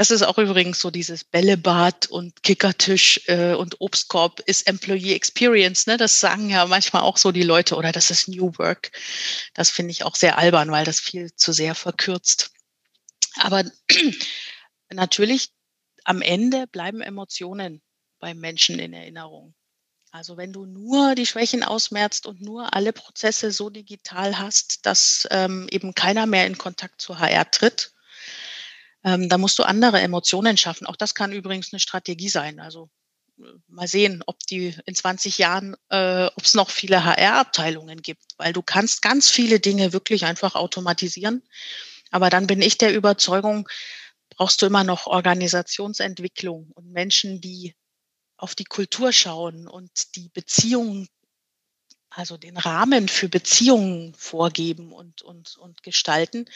das ist auch übrigens so dieses Bällebad und Kickertisch äh, und Obstkorb ist Employee Experience. Ne? Das sagen ja manchmal auch so die Leute oder das ist New Work. Das finde ich auch sehr albern, weil das viel zu sehr verkürzt. Aber [CLEARS THROAT] natürlich am Ende bleiben Emotionen beim Menschen in Erinnerung. Also wenn du nur die Schwächen ausmerzt und nur alle Prozesse so digital hast, dass ähm, eben keiner mehr in Kontakt zu HR tritt, ähm, da musst du andere Emotionen schaffen. Auch das kann übrigens eine Strategie sein. Also äh, mal sehen, ob die in 20 Jahren, äh, ob es noch viele HR-Abteilungen gibt, weil du kannst ganz viele Dinge wirklich einfach automatisieren. Aber dann bin ich der Überzeugung, brauchst du immer noch Organisationsentwicklung und Menschen, die auf die Kultur schauen und die Beziehungen, also den Rahmen für Beziehungen vorgeben und, und, und gestalten,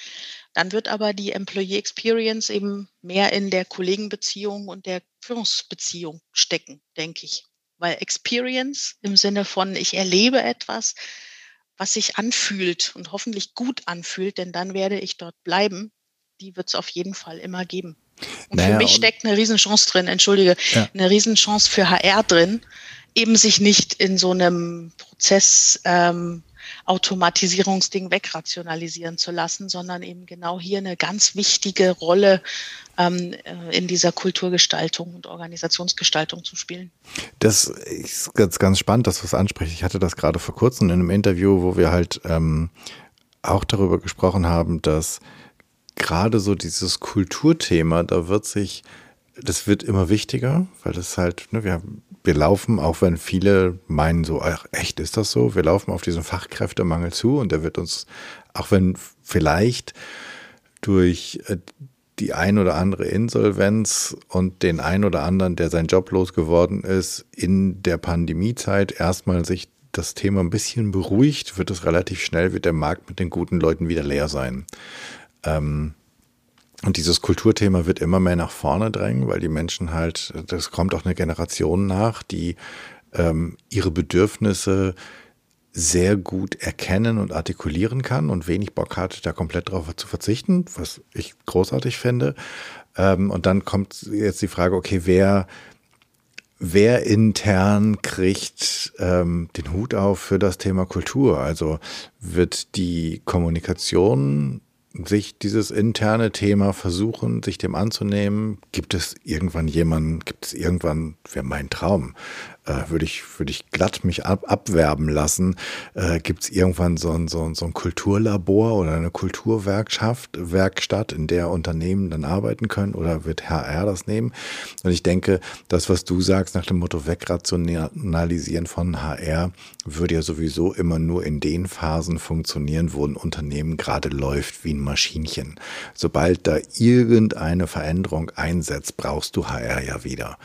dann wird aber die Employee Experience eben mehr in der Kollegenbeziehung und der Führungsbeziehung stecken, denke ich. Weil Experience im Sinne von, ich erlebe etwas, was sich anfühlt und hoffentlich gut anfühlt, denn dann werde ich dort bleiben, die wird es auf jeden Fall immer geben. Und naja, für mich steckt eine Riesenchance drin, entschuldige, ja. eine Riesenchance für HR drin, eben sich nicht in so einem Prozess ähm, Automatisierungsding wegrationalisieren zu lassen, sondern eben genau hier eine ganz wichtige Rolle ähm, äh, in dieser Kulturgestaltung und Organisationsgestaltung zu spielen. Das ist ganz, ganz spannend, dass du es ansprichst. Ich hatte das gerade vor kurzem in einem Interview, wo wir halt ähm, auch darüber gesprochen haben, dass gerade so dieses Kulturthema, da wird sich, das wird immer wichtiger, weil das halt, ne, wir, wir laufen, auch wenn viele meinen so, ach, echt ist das so, wir laufen auf diesen Fachkräftemangel zu und der wird uns, auch wenn vielleicht durch äh, die ein oder andere Insolvenz und den ein oder anderen, der sein Job losgeworden ist, in der Pandemiezeit erstmal sich das Thema ein bisschen beruhigt, wird es relativ schnell, wird der Markt mit den guten Leuten wieder leer sein. Ähm, und dieses Kulturthema wird immer mehr nach vorne drängen, weil die Menschen halt, das kommt auch eine Generation nach, die ähm, ihre Bedürfnisse sehr gut erkennen und artikulieren kann und wenig Bock hat, da komplett drauf zu verzichten, was ich großartig finde. Ähm, und dann kommt jetzt die Frage, okay, wer, wer intern kriegt ähm, den Hut auf für das Thema Kultur? Also wird die Kommunikation sich dieses interne Thema versuchen, sich dem anzunehmen. Gibt es irgendwann jemanden, gibt es irgendwann, wäre mein Traum, äh, würde ich, würde ich glatt mich ab, abwerben lassen. Äh, Gibt es irgendwann so ein, so, so ein Kulturlabor oder eine Kulturwerkschaft, Werkstatt, in der Unternehmen dann arbeiten können oder wird HR das nehmen? Und ich denke, das, was du sagst nach dem Motto wegrationalisieren von HR, würde ja sowieso immer nur in den Phasen funktionieren, wo ein Unternehmen gerade läuft wie ein Maschinchen. Sobald da irgendeine Veränderung einsetzt, brauchst du HR ja wieder.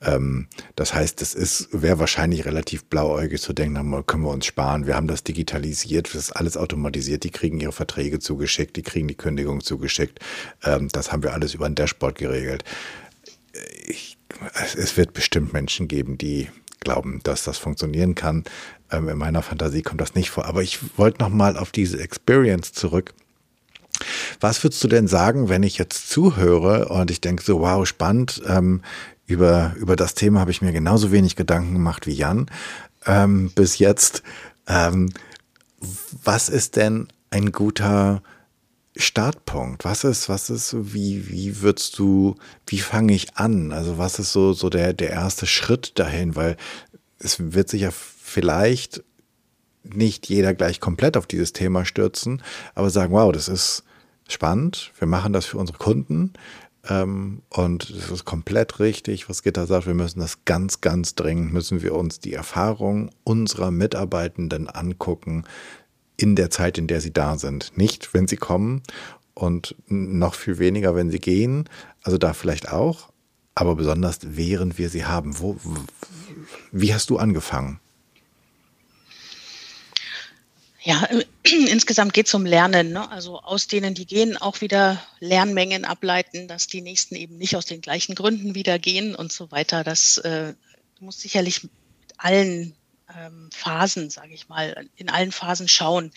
Ähm, das heißt, es ist, wäre wahrscheinlich relativ blauäugig zu denken, können wir uns sparen. Wir haben das digitalisiert, das ist alles automatisiert. Die kriegen ihre Verträge zugeschickt, die kriegen die Kündigung zugeschickt. Ähm, das haben wir alles über ein Dashboard geregelt. Ich, es wird bestimmt Menschen geben, die glauben, dass das funktionieren kann. Ähm, in meiner Fantasie kommt das nicht vor. Aber ich wollte noch mal auf diese Experience zurück. Was würdest du denn sagen, wenn ich jetzt zuhöre und ich denke so, wow, spannend, ähm, über, über das Thema habe ich mir genauso wenig Gedanken gemacht wie Jan ähm, bis jetzt. Ähm, was ist denn ein guter Startpunkt? Was ist, was ist, wie, wie würdest du, wie fange ich an? Also was ist so, so der, der erste Schritt dahin? Weil es wird sich ja vielleicht nicht jeder gleich komplett auf dieses Thema stürzen, aber sagen, wow, das ist spannend, wir machen das für unsere Kunden ähm, und es ist komplett richtig, was Gitter sagt, wir müssen das ganz, ganz dringend, müssen wir uns die Erfahrung unserer Mitarbeitenden angucken, in der Zeit, in der sie da sind. Nicht, wenn sie kommen und noch viel weniger, wenn sie gehen. Also da vielleicht auch, aber besonders während wir sie haben. Wo, wie hast du angefangen? Ja, [CLEARS THROAT] insgesamt geht es um Lernen. Ne? Also aus denen, die gehen, auch wieder Lernmengen ableiten, dass die nächsten eben nicht aus den gleichen Gründen wieder gehen und so weiter. Das äh, muss sicherlich mit allen ähm, Phasen, sage ich mal, in allen Phasen schauen.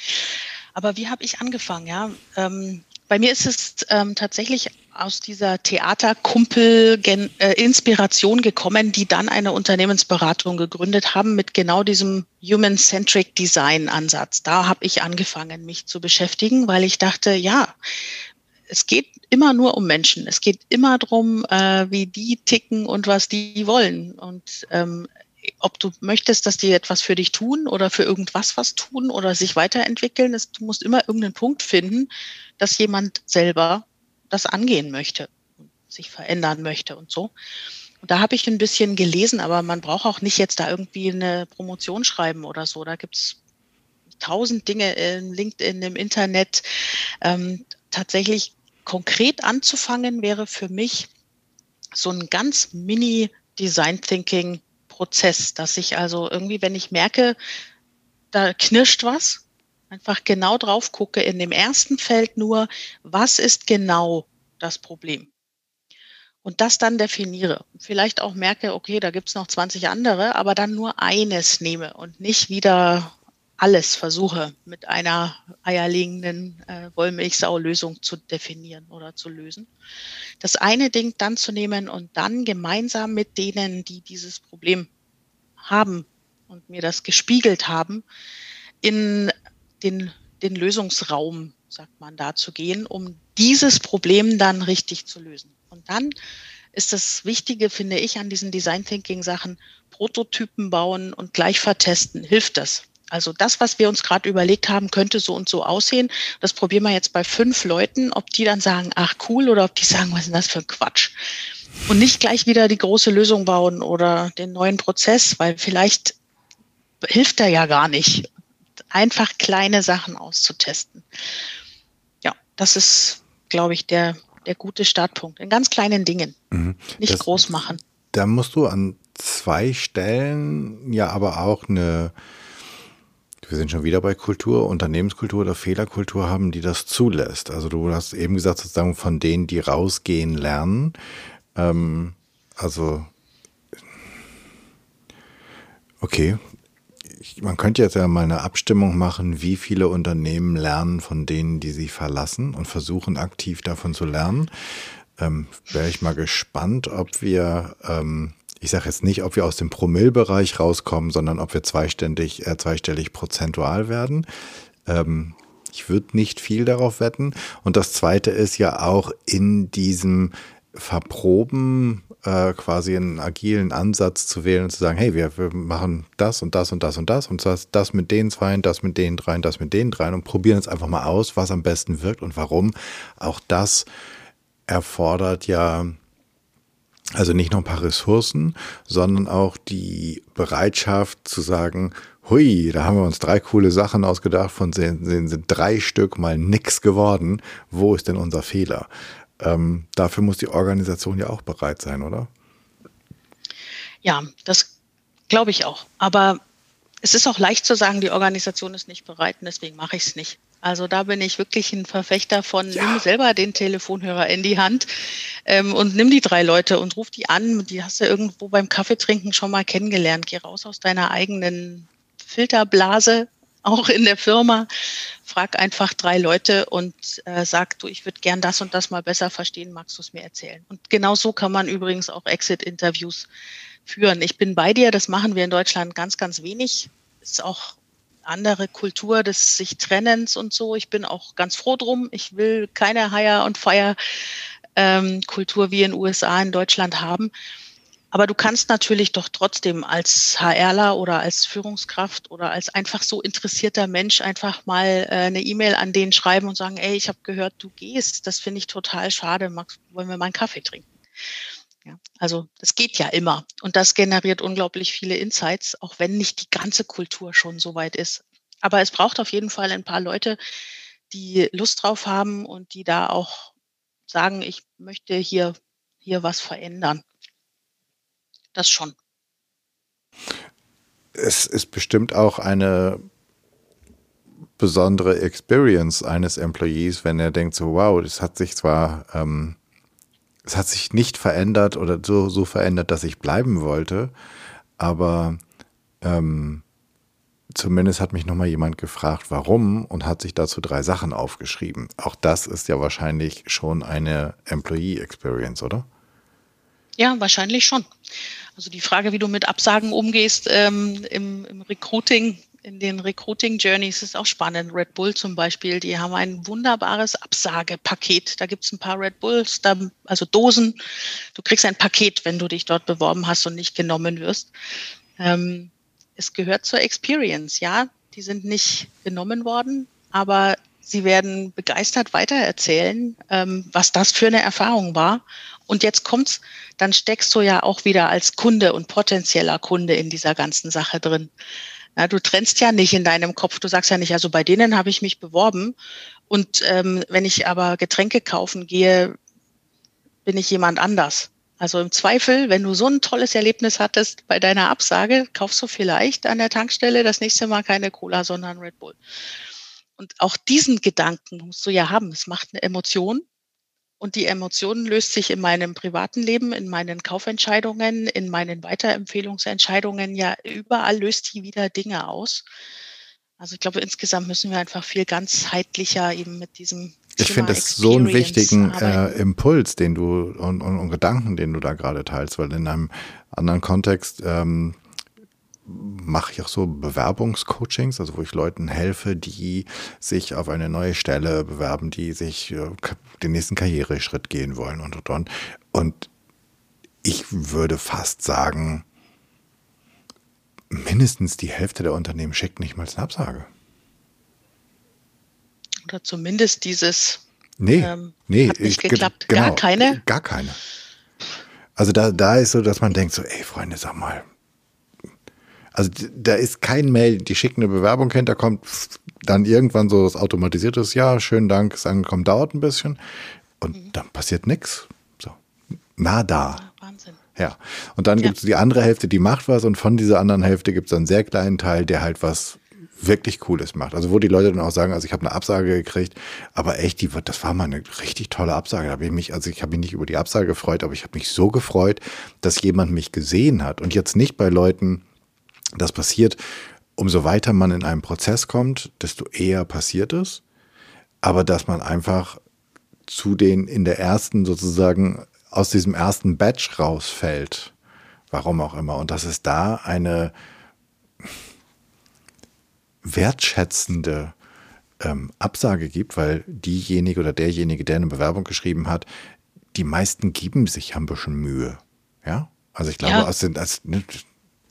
Aber wie habe ich angefangen? Ja, ähm, bei mir ist es ähm, tatsächlich aus dieser Theaterkumpel-Inspiration äh, gekommen, die dann eine Unternehmensberatung gegründet haben mit genau diesem Human-Centric Design-Ansatz. Da habe ich angefangen, mich zu beschäftigen, weil ich dachte, ja, es geht immer nur um Menschen. Es geht immer darum, äh, wie die ticken und was die wollen. Und ähm, ob du möchtest, dass die etwas für dich tun oder für irgendwas was tun oder sich weiterentwickeln, ist, du musst immer irgendeinen Punkt finden, dass jemand selber das angehen möchte, sich verändern möchte und so. Und da habe ich ein bisschen gelesen, aber man braucht auch nicht jetzt da irgendwie eine Promotion schreiben oder so. Da gibt's tausend Dinge in LinkedIn, im Internet. Ähm, tatsächlich konkret anzufangen wäre für mich so ein ganz mini Design Thinking Prozess, dass ich also irgendwie, wenn ich merke, da knirscht was, einfach genau drauf gucke, in dem ersten Feld nur, was ist genau das Problem? Und das dann definiere. Vielleicht auch merke, okay, da gibt es noch 20 andere, aber dann nur eines nehme und nicht wieder alles versuche mit einer eierlegenden äh, Wollmilchsau-Lösung zu definieren oder zu lösen. Das eine Ding dann zu nehmen und dann gemeinsam mit denen, die dieses Problem haben und mir das gespiegelt haben, in den, den Lösungsraum, sagt man, da zu gehen, um dieses Problem dann richtig zu lösen. Und dann ist das Wichtige, finde ich, an diesen Design Thinking Sachen, Prototypen bauen und gleich vertesten. Hilft das? Also das, was wir uns gerade überlegt haben, könnte so und so aussehen. Das probieren wir jetzt bei fünf Leuten, ob die dann sagen, ach cool, oder ob die sagen, was ist denn das für ein Quatsch? Und nicht gleich wieder die große Lösung bauen oder den neuen Prozess, weil vielleicht hilft er ja gar nicht. Einfach kleine Sachen auszutesten. Ja, das ist, glaube ich, der, der gute Startpunkt. In ganz kleinen Dingen. Mhm. Nicht das, groß machen. Da musst du an zwei Stellen ja aber auch eine wir sind schon wieder bei Kultur, Unternehmenskultur oder Fehlerkultur haben, die das zulässt. Also du hast eben gesagt, sozusagen von denen, die rausgehen, lernen. Ähm, also, okay. Man könnte jetzt ja mal eine Abstimmung machen, wie viele Unternehmen lernen von denen, die sie verlassen und versuchen aktiv davon zu lernen. Ähm, Wäre ich mal gespannt, ob wir ähm, ich sage jetzt nicht, ob wir aus dem Promillbereich rauskommen, sondern ob wir zweiständig, äh, zweistellig prozentual werden. Ähm, ich würde nicht viel darauf wetten. Und das Zweite ist ja auch in diesem Verproben äh, quasi einen agilen Ansatz zu wählen und zu sagen, hey, wir, wir machen das und das und das und das und das, das mit den zwei, das mit den dreien, das mit den dreien und probieren jetzt einfach mal aus, was am besten wirkt und warum. Auch das erfordert ja also nicht nur ein paar Ressourcen, sondern auch die Bereitschaft zu sagen, hui, da haben wir uns drei coole Sachen ausgedacht, von denen sind drei Stück mal nix geworden. Wo ist denn unser Fehler? Ähm, dafür muss die Organisation ja auch bereit sein, oder? Ja, das glaube ich auch. Aber es ist auch leicht zu sagen, die Organisation ist nicht bereit und deswegen mache ich es nicht. Also da bin ich wirklich ein Verfechter von, ja. nimm selber den Telefonhörer in die Hand ähm, und nimm die drei Leute und ruf die an. Die hast du irgendwo beim Kaffeetrinken schon mal kennengelernt. Geh raus aus deiner eigenen Filterblase, auch in der Firma. Frag einfach drei Leute und äh, sag, du, ich würde gern das und das mal besser verstehen, magst du es mir erzählen? Und genau so kann man übrigens auch Exit-Interviews führen. Ich bin bei dir, das machen wir in Deutschland ganz, ganz wenig. Ist auch andere Kultur des sich Trennens und so. Ich bin auch ganz froh drum. Ich will keine Hire und Fire ähm, Kultur wie in USA, in Deutschland haben. Aber du kannst natürlich doch trotzdem als HRler oder als Führungskraft oder als einfach so interessierter Mensch einfach mal äh, eine E-Mail an den schreiben und sagen, ey, ich habe gehört, du gehst. Das finde ich total schade. Max, wollen wir mal einen Kaffee trinken? Ja, also das geht ja immer und das generiert unglaublich viele Insights, auch wenn nicht die ganze Kultur schon so weit ist. Aber es braucht auf jeden Fall ein paar Leute, die Lust drauf haben und die da auch sagen, ich möchte hier, hier was verändern. Das schon. Es ist bestimmt auch eine besondere Experience eines Employees, wenn er denkt so, wow, das hat sich zwar ähm, es hat sich nicht verändert oder so, so verändert, dass ich bleiben wollte. Aber ähm, zumindest hat mich nochmal jemand gefragt, warum und hat sich dazu drei Sachen aufgeschrieben. Auch das ist ja wahrscheinlich schon eine Employee Experience, oder? Ja, wahrscheinlich schon. Also die Frage, wie du mit Absagen umgehst ähm, im, im Recruiting, in den Recruiting Journeys ist auch spannend. Red Bull zum Beispiel, die haben ein wunderbares Absagepaket. Da gibt es ein paar Red Bulls, da, also Dosen. Du kriegst ein Paket, wenn du dich dort beworben hast und nicht genommen wirst. Ähm, es gehört zur Experience, ja. Die sind nicht genommen worden, aber sie werden begeistert weitererzählen, ähm, was das für eine Erfahrung war. Und jetzt kommt's, dann steckst du ja auch wieder als Kunde und potenzieller Kunde in dieser ganzen Sache drin. Ja, du trennst ja nicht in deinem Kopf. Du sagst ja nicht, also bei denen habe ich mich beworben. Und ähm, wenn ich aber Getränke kaufen gehe, bin ich jemand anders. Also im Zweifel, wenn du so ein tolles Erlebnis hattest bei deiner Absage, kaufst du vielleicht an der Tankstelle das nächste Mal keine Cola, sondern Red Bull. Und auch diesen Gedanken musst du ja haben. Es macht eine Emotion und die Emotion löst sich in meinem privaten Leben, in meinen Kaufentscheidungen, in meinen Weiterempfehlungsentscheidungen ja überall löst die wieder Dinge aus. Also ich glaube, insgesamt müssen wir einfach viel ganzheitlicher eben mit diesem ich finde es so einen wichtigen äh, Impuls, den du und, und, und, Gedanken, den du da gerade teilst, weil in einem anderen Kontext ähm, mache ich auch so Bewerbungscoachings, also wo ich Leuten helfe, die sich auf eine neue Stelle bewerben, die sich äh, den nächsten Karriereschritt gehen wollen und und und. Und ich würde fast sagen, mindestens die Hälfte der Unternehmen schickt nicht mal eine Absage. Oder zumindest dieses. Nee, ähm, nee, hat nicht geklappt. Genau, gar keine? Gar keine. Also da, da ist so, dass man denkt so, ey Freunde, sag mal, also da ist kein Mail, die schicken eine Bewerbung hin, da kommt dann irgendwann so das automatisierte, ja, schönen Dank, ist angekommen, dauert ein bisschen und mhm. dann passiert nichts. So, nada. Ja, Wahnsinn. Ja, und dann ja. gibt es die andere Hälfte, die macht was und von dieser anderen Hälfte gibt es einen sehr kleinen Teil, der halt was wirklich Cooles macht. Also wo die Leute dann auch sagen, also ich habe eine Absage gekriegt, aber echt, die, das war mal eine richtig tolle Absage. Da habe ich mich, also ich habe mich nicht über die Absage gefreut, aber ich habe mich so gefreut, dass jemand mich gesehen hat und jetzt nicht bei Leuten, das passiert, umso weiter man in einem Prozess kommt, desto eher passiert es. Aber dass man einfach zu den in der ersten sozusagen aus diesem ersten Batch rausfällt, warum auch immer. Und dass es da eine wertschätzende ähm, Absage gibt, weil diejenige oder derjenige, der eine Bewerbung geschrieben hat, die meisten geben sich ein bisschen Mühe. Ja, also ich glaube, ja. aus den, als, ne,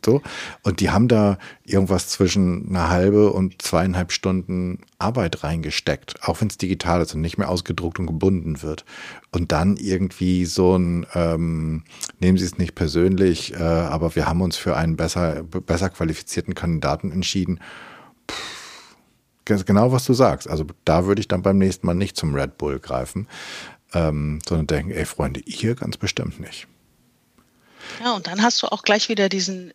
so. Und die haben da irgendwas zwischen einer halbe und zweieinhalb Stunden Arbeit reingesteckt, auch wenn es digital ist und nicht mehr ausgedruckt und gebunden wird. Und dann irgendwie so ein, ähm, nehmen Sie es nicht persönlich, äh, aber wir haben uns für einen besser, besser qualifizierten Kandidaten entschieden. Puh, genau, was du sagst. Also da würde ich dann beim nächsten Mal nicht zum Red Bull greifen, ähm, sondern denken, ey Freunde, ihr ganz bestimmt nicht. Ja, und dann hast du auch gleich wieder diesen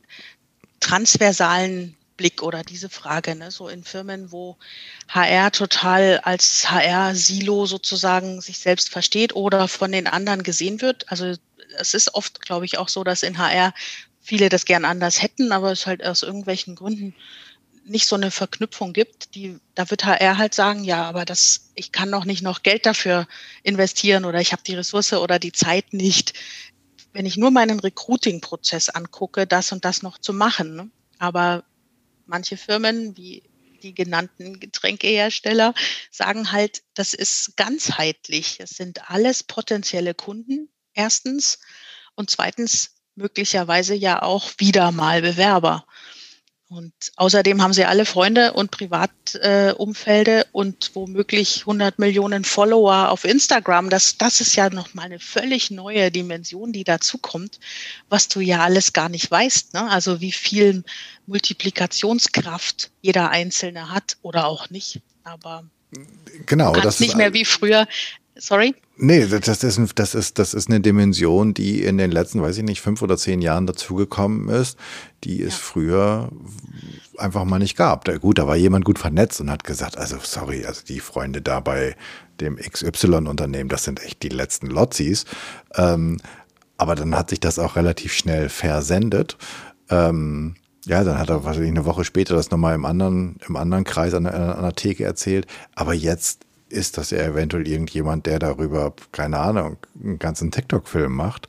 transversalen Blick oder diese Frage, ne? so in Firmen, wo HR total als HR-Silo sozusagen sich selbst versteht oder von den anderen gesehen wird. Also es ist oft, glaube ich, auch so, dass in HR viele das gern anders hätten, aber es halt aus irgendwelchen Gründen nicht so eine Verknüpfung gibt, die, da wird HR halt sagen, ja, aber das, ich kann noch nicht noch Geld dafür investieren oder ich habe die Ressource oder die Zeit nicht, wenn ich nur meinen Recruiting-Prozess angucke, das und das noch zu machen. Ne? Aber manche Firmen wie die genannten Getränkehersteller sagen halt, das ist ganzheitlich. Es sind alles potenzielle Kunden, erstens. Und zweitens möglicherweise ja auch wieder mal Bewerber. Und außerdem haben sie alle Freunde und Privatumfelde äh, und womöglich 100 Millionen Follower auf Instagram. Das, das ist ja nochmal eine völlig neue Dimension, die dazukommt, was du ja alles gar nicht weißt. Ne? Also wie viel Multiplikationskraft jeder Einzelne hat oder auch nicht. Aber genau, du kannst nicht mehr wie früher Sorry? Nee, das ist, das, ist, das ist eine Dimension, die in den letzten, weiß ich nicht, fünf oder zehn Jahren dazugekommen ist, die es ja. früher einfach mal nicht gab. Da, gut, da war jemand gut vernetzt und hat gesagt, also sorry, also die Freunde da bei dem XY-Unternehmen, das sind echt die letzten Lotzis. Ähm, aber dann hat sich das auch relativ schnell versendet. Ähm, ja, dann hat er wahrscheinlich eine Woche später das nochmal im anderen, im anderen Kreis an der, an der Theke erzählt. Aber jetzt ist das ja eventuell irgendjemand, der darüber, keine Ahnung, einen ganzen TikTok-Film macht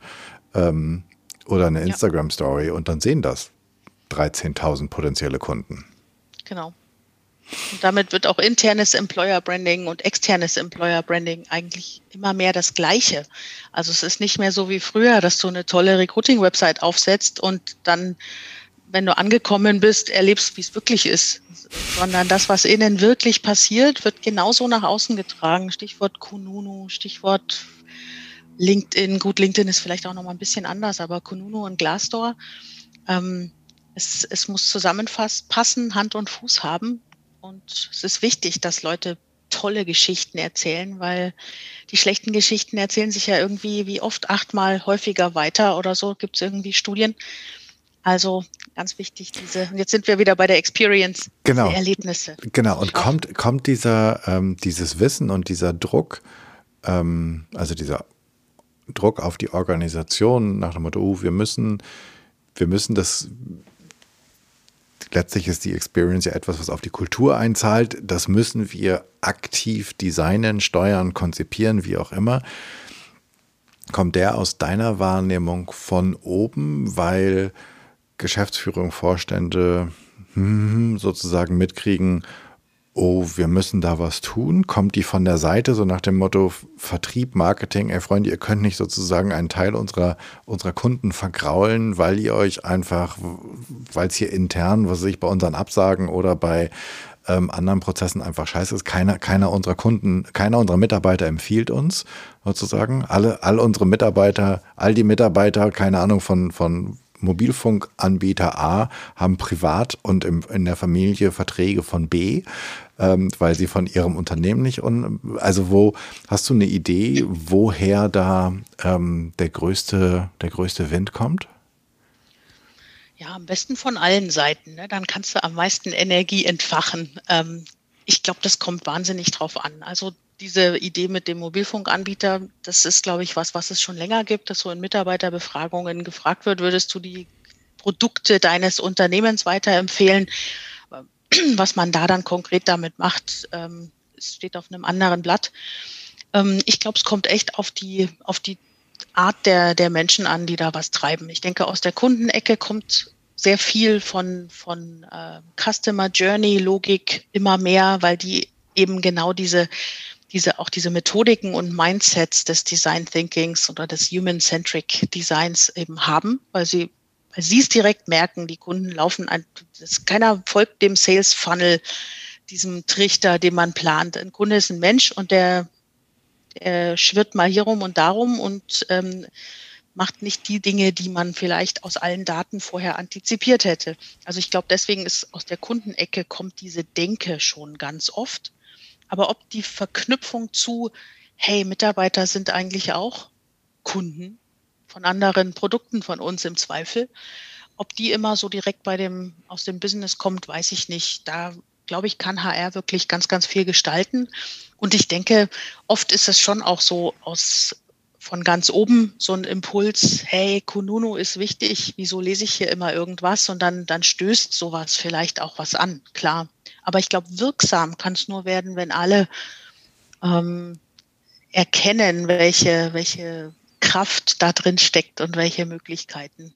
ähm, oder eine Instagram-Story und dann sehen das 13.000 potenzielle Kunden. Genau. Und damit wird auch internes Employer Branding und externes Employer Branding eigentlich immer mehr das Gleiche. Also es ist nicht mehr so wie früher, dass du eine tolle Recruiting-Website aufsetzt und dann wenn du angekommen bist, erlebst, wie es wirklich ist, sondern das, was innen wirklich passiert, wird genauso nach außen getragen. Stichwort Kununu, Stichwort LinkedIn. Gut, LinkedIn ist vielleicht auch noch mal ein bisschen anders, aber Kununu und Glassdoor. Ähm, es, es muss zusammenpassen, Hand und Fuß haben. Und es ist wichtig, dass Leute tolle Geschichten erzählen, weil die schlechten Geschichten erzählen sich ja irgendwie wie oft achtmal häufiger weiter oder so. Gibt es irgendwie Studien. Also ganz wichtig, diese, und jetzt sind wir wieder bei der Experience, genau. Erlebnisse. Genau, und kommt, kommt dieser, ähm, dieses Wissen und dieser Druck, ähm, also dieser Druck auf die Organisation nach dem Motto, oh, wir müssen, wir müssen das, letztlich ist die Experience ja etwas, was auf die Kultur einzahlt, das müssen wir aktiv designen, steuern, konzipieren, wie auch immer. Kommt der aus deiner Wahrnehmung von oben, weil Geschäftsführung, Vorstände hm, sozusagen mitkriegen, oh, wir müssen da was tun? Kommt die von der Seite so nach dem Motto Vertrieb, Marketing, ey Freunde, ihr könnt nicht sozusagen einen Teil unserer, unserer Kunden vergraulen, weil ihr euch einfach, weil es hier intern, was sich bei unseren Absagen oder bei ähm, anderen Prozessen einfach scheiße ist. Keiner, keiner unserer Kunden, keiner unserer Mitarbeiter empfiehlt uns sozusagen. Alle, all unsere Mitarbeiter, all die Mitarbeiter, keine Ahnung von, von Mobilfunkanbieter A haben privat und im, in der Familie Verträge von B, ähm, weil sie von ihrem Unternehmen nicht. Un also wo hast du eine Idee, woher da ähm, der größte der größte Wind kommt? Ja, am besten von allen Seiten. Ne? Dann kannst du am meisten Energie entfachen. Ähm, ich glaube, das kommt wahnsinnig drauf an. Also diese Idee mit dem Mobilfunkanbieter, das ist, glaube ich, was, was es schon länger gibt, dass so in Mitarbeiterbefragungen gefragt wird, würdest du die Produkte deines Unternehmens weiterempfehlen? [CLEARS THROAT] Was man da dann konkret damit macht, ähm, steht auf einem anderen Blatt. Ähm, ich glaube, es kommt echt auf die, auf die Art der, der Menschen an, die da was treiben. Ich denke, aus der Kundenecke kommt sehr viel von, von äh, Customer Journey Logik immer mehr, weil die eben genau diese diese, auch diese Methodiken und Mindsets des Design Thinkings oder des Human-Centric Designs eben haben, weil sie, weil sie es direkt merken, die Kunden laufen das, keiner folgt dem Sales Funnel, diesem Trichter, den man plant. Ein Kunde ist ein Mensch und der, der schwirrt mal hierum und darum und ähm, macht nicht die Dinge, die man vielleicht aus allen Daten vorher antizipiert hätte. Also ich glaube, deswegen ist aus der Kundenecke kommt diese Denke schon ganz oft. Aber ob die Verknüpfung zu, hey, Mitarbeiter sind eigentlich auch Kunden von anderen Produkten von uns im Zweifel, ob die immer so direkt bei dem, aus dem Business kommt, weiß ich nicht. Da glaube ich, kann HR wirklich ganz, ganz viel gestalten. Und ich denke, oft ist es schon auch so aus von ganz oben so ein Impuls, hey, Kununu ist wichtig, wieso lese ich hier immer irgendwas? Und dann, dann stößt sowas vielleicht auch was an, klar. Aber ich glaube, wirksam kann es nur werden, wenn alle ähm, erkennen, welche, welche Kraft da drin steckt und welche Möglichkeiten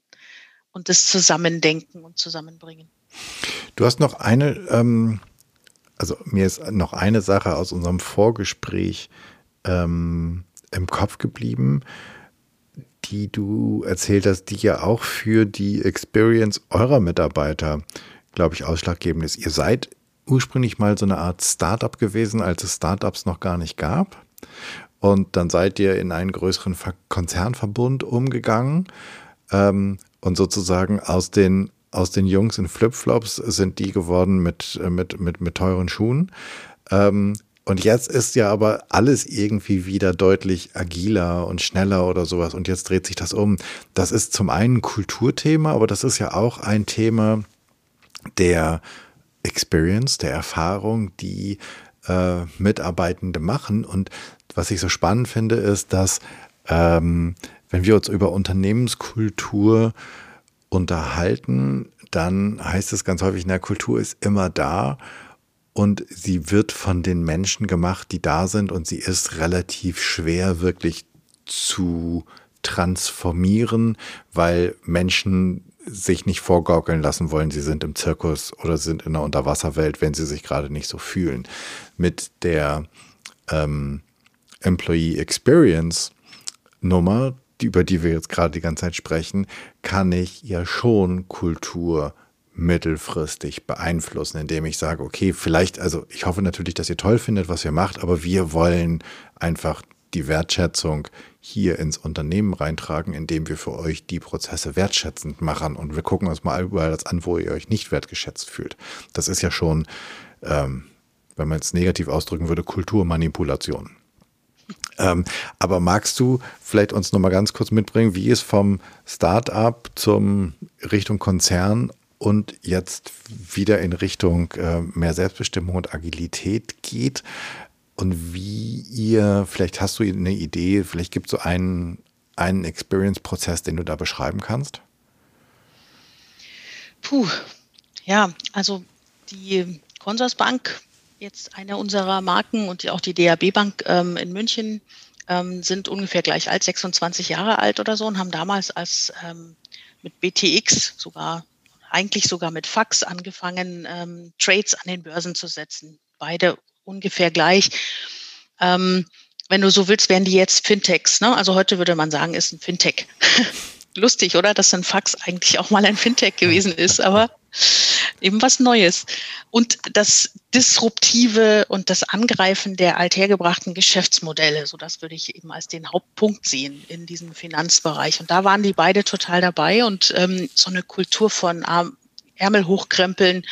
und das Zusammendenken und Zusammenbringen. Du hast noch eine ähm, also mir ist noch eine Sache aus unserem Vorgespräch ähm, im Kopf geblieben, die du erzählt hast, die ja auch für die Experience eurer Mitarbeiter, glaube ich, ausschlaggebend ist. Ihr seid ursprünglich mal so eine Art Startup gewesen, als es Startups noch gar nicht gab. Und dann seid ihr in einen größeren Konzernverbund umgegangen ähm, und sozusagen aus den, aus den Jungs in Flipflops sind die geworden mit, mit, mit, mit teuren Schuhen. Ähm, und jetzt ist ja aber alles irgendwie wieder deutlich agiler und schneller oder sowas. Und jetzt dreht sich das um. Das ist zum einen ein Kulturthema, aber das ist ja auch ein Thema der Experience, der Erfahrung, die äh, Mitarbeitende machen. Und was ich so spannend finde, ist, dass ähm, wenn wir uns über Unternehmenskultur unterhalten, dann heißt es ganz häufig, na, Kultur ist immer da und sie wird von den Menschen gemacht, die da sind und sie ist relativ schwer wirklich zu transformieren, weil Menschen sich nicht vorgaukeln lassen wollen, sie sind im Zirkus oder sind in der Unterwasserwelt, wenn sie sich gerade nicht so fühlen. Mit der ähm, Employee Experience Nummer, über die wir jetzt gerade die ganze Zeit sprechen, kann ich ja schon Kultur mittelfristig beeinflussen, indem ich sage, okay, vielleicht, also ich hoffe natürlich, dass ihr toll findet, was ihr macht, aber wir wollen einfach die Wertschätzung hier ins Unternehmen reintragen, indem wir für euch die Prozesse wertschätzend machen. Und wir gucken uns mal überall das an, wo ihr euch nicht wertgeschätzt fühlt. Das ist ja schon, ähm, wenn man es negativ ausdrücken würde, Kulturmanipulation. Ähm, aber magst du vielleicht uns noch mal ganz kurz mitbringen, wie es vom Start-up zum Richtung Konzern und jetzt wieder in Richtung äh, mehr Selbstbestimmung und Agilität geht? Und wie ihr, vielleicht hast du eine Idee, vielleicht gibt es so einen, einen Experience-Prozess, den du da beschreiben kannst? Puh, ja, also die Consorsbank, jetzt eine unserer Marken und auch die DAB Bank ähm, in München ähm, sind ungefähr gleich alt, 26 Jahre alt oder so und haben damals als ähm, mit BTX sogar eigentlich sogar mit Fax angefangen, ähm, Trades an den Börsen zu setzen. Beide ungefähr gleich. Ähm, wenn du so willst, wären die jetzt Fintechs. Ne? Also heute würde man sagen, ist ein Fintech. [LAUGHS] Lustig, oder? Dass ein Fax eigentlich auch mal ein Fintech gewesen ist, aber eben was Neues. Und das Disruptive und das Angreifen der althergebrachten Geschäftsmodelle, so das würde ich eben als den Hauptpunkt sehen in diesem Finanzbereich. Und da waren die beide total dabei und ähm, so eine Kultur von Ärmel hochkrempeln,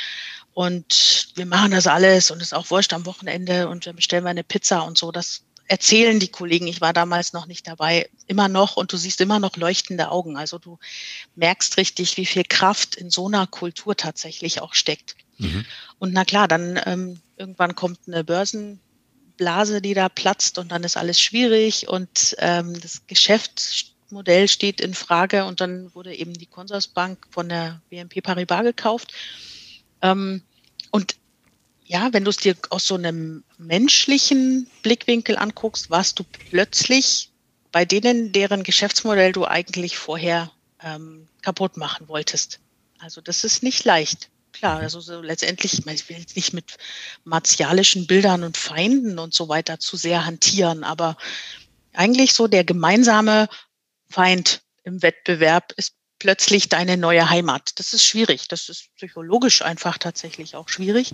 und wir machen das alles und es ist auch wurscht am Wochenende und dann bestellen wir eine Pizza und so. Das erzählen die Kollegen. Ich war damals noch nicht dabei, immer noch und du siehst immer noch leuchtende Augen. Also du merkst richtig, wie viel Kraft in so einer Kultur tatsächlich auch steckt. Mhm. Und na klar, dann ähm, irgendwann kommt eine Börsenblase, die da platzt und dann ist alles schwierig und ähm, das Geschäftsmodell steht in Frage und dann wurde eben die Consorsbank von der BNP Paribas gekauft. Ähm, und ja, wenn du es dir aus so einem menschlichen Blickwinkel anguckst, warst du plötzlich bei denen, deren Geschäftsmodell du eigentlich vorher ähm, kaputt machen wolltest. Also das ist nicht leicht. Klar, also so letztendlich, ich, meine, ich will jetzt nicht mit martialischen Bildern und Feinden und so weiter zu sehr hantieren, aber eigentlich so der gemeinsame Feind im Wettbewerb ist plötzlich deine neue Heimat. Das ist schwierig. Das ist psychologisch einfach tatsächlich auch schwierig.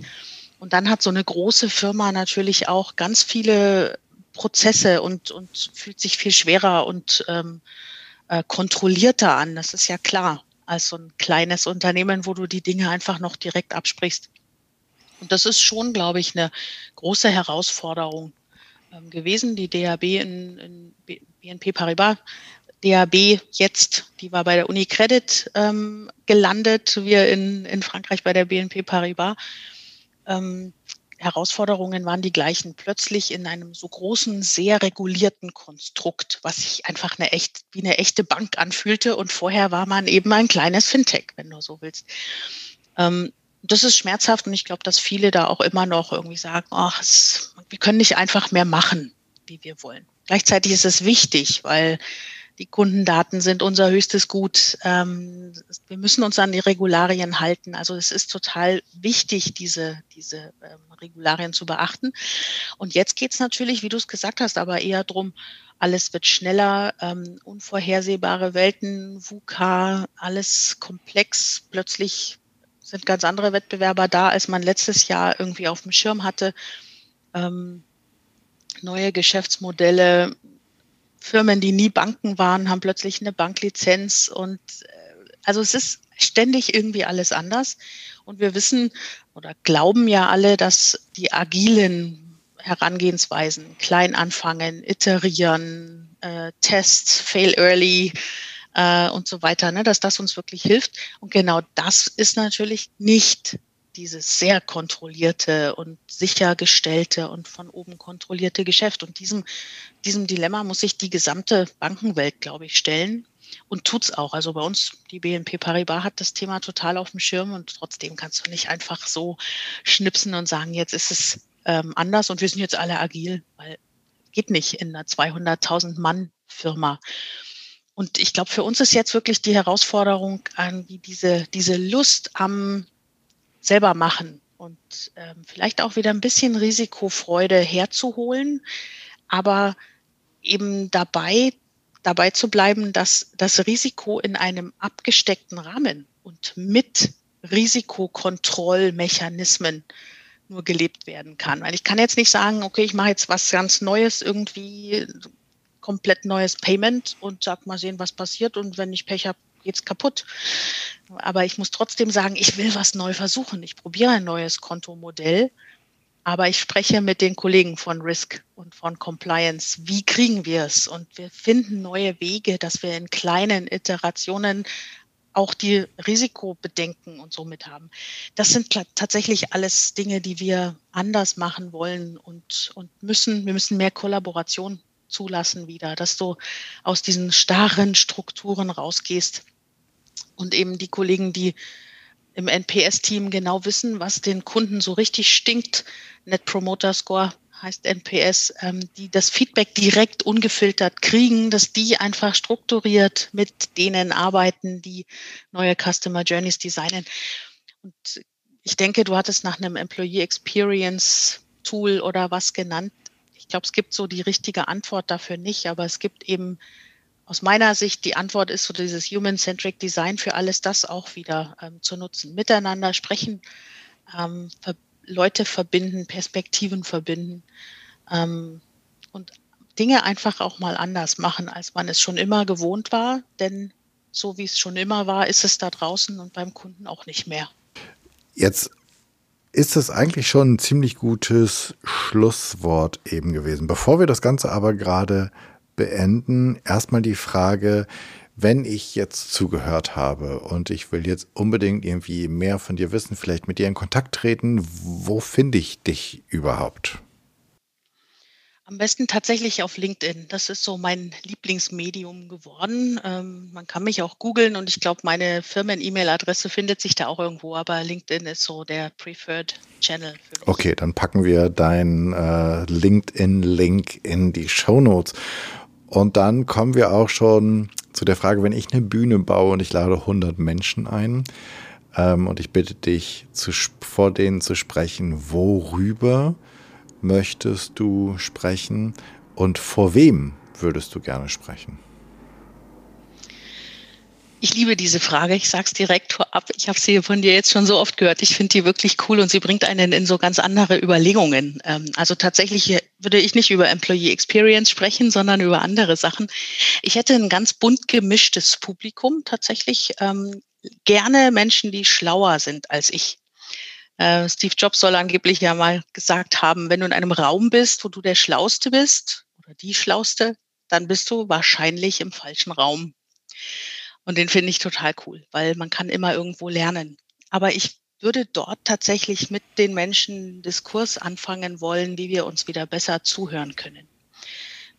Und dann hat so eine große Firma natürlich auch ganz viele Prozesse und, und fühlt sich viel schwerer und ähm, äh, kontrollierter an. Das ist ja klar, als so ein kleines Unternehmen, wo du die Dinge einfach noch direkt absprichst. Und das ist schon, glaube ich, eine große Herausforderung ähm, gewesen. Die DAB in, in BNP Paribas DAB jetzt, die war bei der Uni Credit ähm, gelandet, wir in, in Frankreich bei der BNP Paribas. Ähm, Herausforderungen waren die gleichen. Plötzlich in einem so großen, sehr regulierten Konstrukt, was sich einfach eine echt, wie eine echte Bank anfühlte. Und vorher war man eben ein kleines Fintech, wenn du so willst. Ähm, das ist schmerzhaft und ich glaube, dass viele da auch immer noch irgendwie sagen, ach, es, wir können nicht einfach mehr machen, wie wir wollen. Gleichzeitig ist es wichtig, weil Die Kundendaten sind unser höchstes Gut. Ähm, wir müssen uns an die Regularien halten. Also es ist total wichtig, diese, diese ähm, Regularien zu beachten. Und jetzt geht es natürlich, wie du es gesagt hast, aber eher darum, alles wird schneller, ähm, unvorhersehbare Welten, VUCA, alles komplex. Plötzlich sind ganz andere Wettbewerber da, als man letztes Jahr irgendwie auf dem Schirm hatte. Neue Geschäftsmodelle, Firmen, die nie Banken waren, haben plötzlich eine Banklizenz und äh, also es ist ständig irgendwie alles anders. Und wir wissen oder glauben ja alle, dass die agilen Herangehensweisen, klein anfangen, iterieren, äh, Tests, fail early äh, und so weiter, ne, dass das uns wirklich hilft. Und genau das ist natürlich nicht dieses sehr kontrollierte und sichergestellte und von oben kontrollierte Geschäft. Und diesem, diesem Dilemma muss sich die gesamte Bankenwelt, glaube ich, stellen und tut's auch. Also bei uns, die BNP Paribas hat das Thema total auf dem Schirm und trotzdem kannst du nicht einfach so schnipsen und sagen, jetzt ist es ähm, anders und wir sind jetzt alle agil, weil geht nicht in einer 200.000 Mann Firma. Und ich glaube, für uns ist jetzt wirklich die Herausforderung, diese, diese Lust am selber machen und ähm, vielleicht auch wieder ein bisschen Risikofreude herzuholen, aber eben dabei, dabei zu bleiben, dass das Risiko in einem abgesteckten Rahmen und mit Risikokontrollmechanismen nur gelebt werden kann. Weil ich kann jetzt nicht sagen, okay, ich mache jetzt was ganz Neues, irgendwie komplett neues Payment und sag mal sehen, was passiert. Und wenn ich Pech habe, geht's kaputt. Aber ich muss trotzdem sagen, ich will was neu versuchen. Ich probiere ein neues Kontomodell. Aber ich spreche mit den Kollegen von Risk und von Compliance. Wie kriegen wir es? Und wir finden neue Wege, dass wir in kleinen Iterationen auch die Risikobedenken und so mit haben. Das sind tatsächlich alles Dinge, die wir anders machen wollen und, und müssen. Wir müssen mehr Kollaboration zulassen wieder, dass du aus diesen starren Strukturen rausgehst und eben die Kollegen, die im NPS-Team genau wissen, was den Kunden so richtig stinkt. Net Promoter Score heißt NPS, ähm, die das Feedback direkt ungefiltert kriegen, dass die einfach strukturiert mit denen arbeiten, die neue Customer Journeys designen. Und ich denke, du hattest nach einem Employee Experience Tool oder was genannt. Ich glaube, es gibt so die richtige Antwort dafür nicht, aber es gibt eben aus meiner Sicht die Antwort ist so dieses Human-Centric Design für alles das auch wieder ähm, zu nutzen. Miteinander sprechen, ähm, ver Leute verbinden, Perspektiven verbinden ähm, und Dinge einfach auch mal anders machen, als man es schon immer gewohnt war. Denn so wie es schon immer war, ist es da draußen und beim Kunden auch nicht mehr. Jetzt ist es eigentlich schon ein ziemlich gutes Schlusswort eben gewesen. Bevor wir das Ganze aber gerade beenden. Erstmal die Frage, wenn ich jetzt zugehört habe und ich will jetzt unbedingt irgendwie mehr von dir wissen, vielleicht mit dir in Kontakt treten, wo finde ich dich überhaupt? Am besten tatsächlich auf LinkedIn. Das ist so mein Lieblingsmedium geworden. Ähm, man kann mich auch googeln und ich glaube, meine Firmen-E-Mail-Adresse findet sich da auch irgendwo, aber LinkedIn ist so der Preferred Channel. Okay, dann packen wir deinen äh, LinkedIn-Link in die Show Notes. Und dann kommen wir auch schon zu der Frage, wenn ich eine Bühne baue und ich lade 100 Menschen ein ähm, und ich bitte dich, zu, vor denen zu sprechen, worüber möchtest du sprechen und vor wem würdest du gerne sprechen? Ich liebe diese Frage. Ich sage es direkt vorab. Ich habe sie von dir jetzt schon so oft gehört. Ich finde die wirklich cool und sie bringt einen in so ganz andere Überlegungen. Ähm, also tatsächlich würde ich nicht über Employee Experience sprechen, sondern über andere Sachen. Ich hätte ein ganz bunt gemischtes Publikum tatsächlich. Ähm, gerne Menschen, die schlauer sind als ich. Äh, Steve Jobs soll angeblich ja mal gesagt haben, wenn du in einem Raum bist, wo du der Schlauste bist oder die Schlauste, dann bist du wahrscheinlich im falschen Raum. Und den finde ich total cool, weil man kann immer irgendwo lernen. Aber ich würde dort tatsächlich mit den Menschen Diskurs anfangen wollen, wie wir uns wieder besser zuhören können.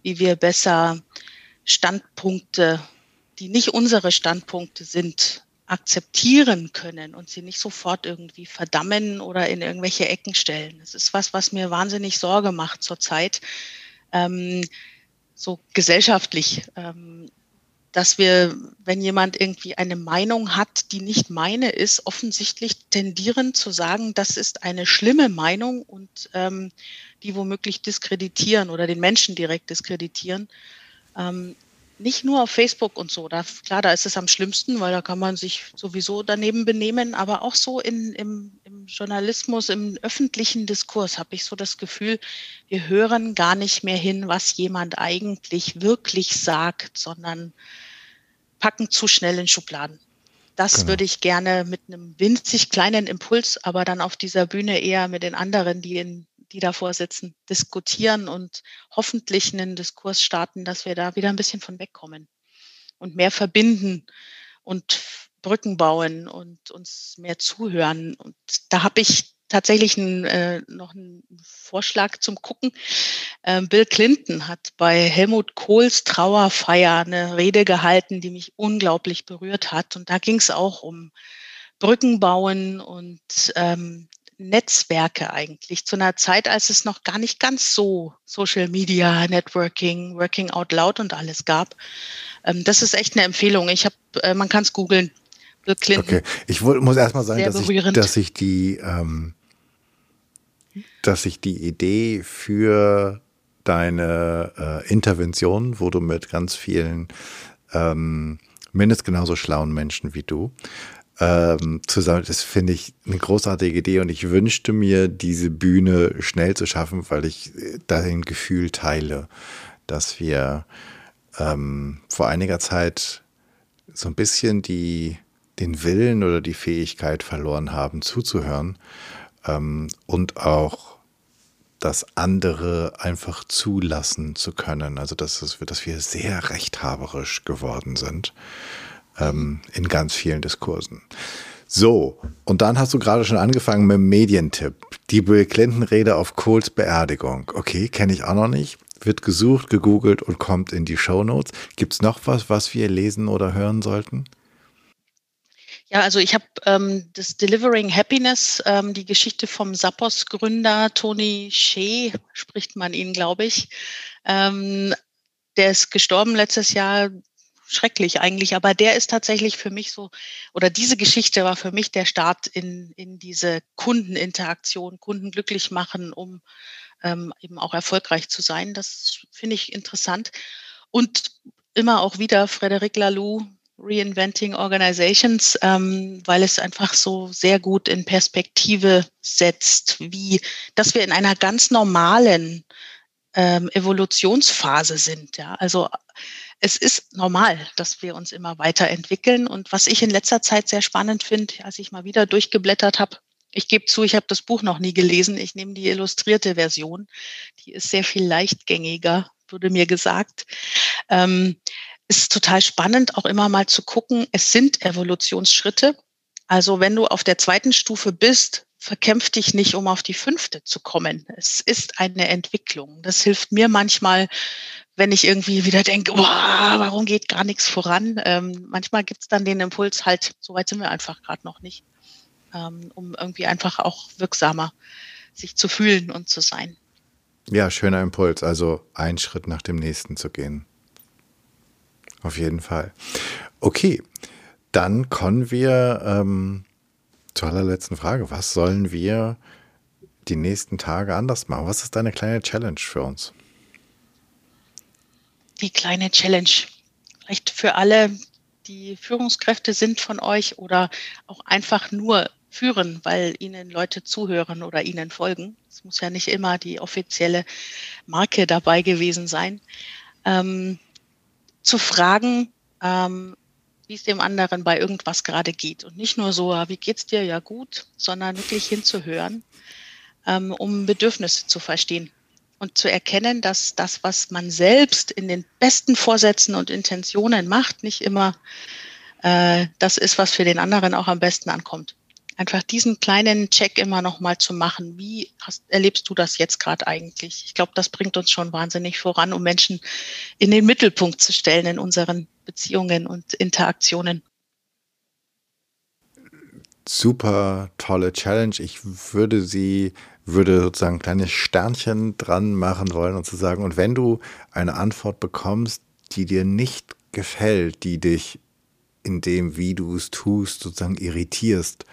Wie wir besser Standpunkte, die nicht unsere Standpunkte sind, akzeptieren können und sie nicht sofort irgendwie verdammen oder in irgendwelche Ecken stellen. Das ist was, was mir wahnsinnig Sorge macht zurzeit, ähm, so gesellschaftlich. Ähm, dass wir, wenn jemand irgendwie eine Meinung hat, die nicht meine ist, offensichtlich tendieren zu sagen, das ist eine schlimme Meinung und ähm, die womöglich diskreditieren oder den Menschen direkt diskreditieren. Ähm, nicht nur auf Facebook und so, da, klar, da ist es am schlimmsten, weil da kann man sich sowieso daneben benehmen, aber auch so in, im, im Journalismus, im öffentlichen Diskurs habe ich so das Gefühl, wir hören gar nicht mehr hin, was jemand eigentlich wirklich sagt, sondern packen zu schnell in Schubladen. Das genau. würde ich gerne mit einem winzig kleinen Impuls, aber dann auf dieser Bühne eher mit den anderen, die, in, die davor sitzen, diskutieren und hoffentlich einen Diskurs starten, dass wir da wieder ein bisschen von wegkommen und mehr verbinden und Brücken bauen und uns mehr zuhören. Und da habe ich tatsächlich ein, äh, noch einen Vorschlag zum Gucken. Ähm, Bill Clinton hat bei Helmut Kohls Trauerfeier eine Rede gehalten, die mich unglaublich berührt hat. Und da ging es auch um Brücken bauen und ähm, Netzwerke eigentlich zu einer Zeit, als es noch gar nicht ganz so Social Media, Networking, Working Out Loud und alles gab. Ähm, das ist echt eine Empfehlung. Ich habe, äh, man kann es googeln. Bill Clinton. Okay, ich muss erstmal sagen, dass ich, dass ich die ähm, dass ich die Idee für deine äh, Intervention, wo du mit ganz vielen ähm, mindestens genauso schlauen Menschen wie du ähm, zusammen, das finde ich eine großartige Idee und ich wünschte mir, diese Bühne schnell zu schaffen, weil ich äh, dein Gefühl teile, dass wir ähm, vor einiger Zeit so ein bisschen die, den Willen oder die Fähigkeit verloren haben, zuzuhören ähm, und auch das andere einfach zulassen zu können. Also dass, es, dass wir sehr rechthaberisch geworden sind ähm, in ganz vielen Diskursen. So, und dann hast du gerade schon angefangen mit dem Medientipp. Die Bill Clinton-Rede auf Kohls Beerdigung. Okay, kenne ich auch noch nicht. Wird gesucht, gegoogelt und kommt in die Show Notes. Gibt es noch was, was wir lesen oder hören sollten? Ja, also ich habe ähm, das Delivering Happiness, ähm, die Geschichte vom Sappos-Gründer Tony Shea, spricht man ihn, glaube ich. Ähm, der ist gestorben letztes Jahr, schrecklich eigentlich, aber der ist tatsächlich für mich so, oder diese Geschichte war für mich der Start in, in diese Kundeninteraktion, Kunden glücklich machen, um ähm, eben auch erfolgreich zu sein. Das finde ich interessant. Und immer auch wieder Frederic Laloux, Reinventing Organizations, ähm, weil es einfach so sehr gut in Perspektive setzt, wie, dass wir in einer ganz normalen ähm, Evolutionsphase sind. Ja, also es ist normal, dass wir uns immer weiterentwickeln. Und was ich in letzter Zeit sehr spannend finde, als ich mal wieder durchgeblättert habe, ich gebe zu, ich habe das Buch noch nie gelesen. Ich nehme die illustrierte Version. Die ist sehr viel leichtgängiger, wurde mir gesagt. Ähm, ist total spannend, auch immer mal zu gucken, es sind Evolutionsschritte. Also wenn du auf der zweiten Stufe bist, verkämpf dich nicht, um auf die fünfte zu kommen. Es ist eine Entwicklung. Das hilft mir manchmal, wenn ich irgendwie wieder denke, wow, warum geht gar nichts voran? Ähm, manchmal gibt's dann den Impuls, halt, so weit sind wir einfach gerade noch nicht, ähm, um irgendwie einfach auch wirksamer sich zu fühlen und zu sein. Ja, schöner Impuls, also einen Schritt nach dem nächsten zu gehen. Auf jeden Fall. Okay, dann kommen wir ähm, zur allerletzten Frage. Was sollen wir die nächsten Tage anders machen? Was ist deine kleine Challenge für uns? Die kleine Challenge. Vielleicht für alle, die Führungskräfte sind von euch oder auch einfach nur führen, weil ihnen Leute zuhören oder ihnen folgen. Es muss ja nicht immer die offizielle Marke dabei gewesen sein. Ähm, zu fragen, ähm, wie es dem anderen bei irgendwas gerade geht. Und nicht nur so, wie geht's dir? Ja gut, sondern wirklich hinzuhören, ähm, um Bedürfnisse zu verstehen und zu erkennen, dass das, was man selbst in den besten Vorsätzen und Intentionen macht, nicht immer äh, das ist, was für den anderen auch am besten ankommt einfach diesen kleinen Check immer noch mal zu machen. Wie hast, erlebst du das jetzt gerade eigentlich? Ich glaube, das bringt uns schon wahnsinnig voran, um Menschen in den Mittelpunkt zu stellen in unseren Beziehungen und Interaktionen. Super tolle Challenge. Ich würde sie, würde sozusagen kleine Sternchen dran machen wollen und zu sagen, und wenn du eine Antwort bekommst, die dir nicht gefällt, die dich in dem, wie du es tust, sozusagen irritierst,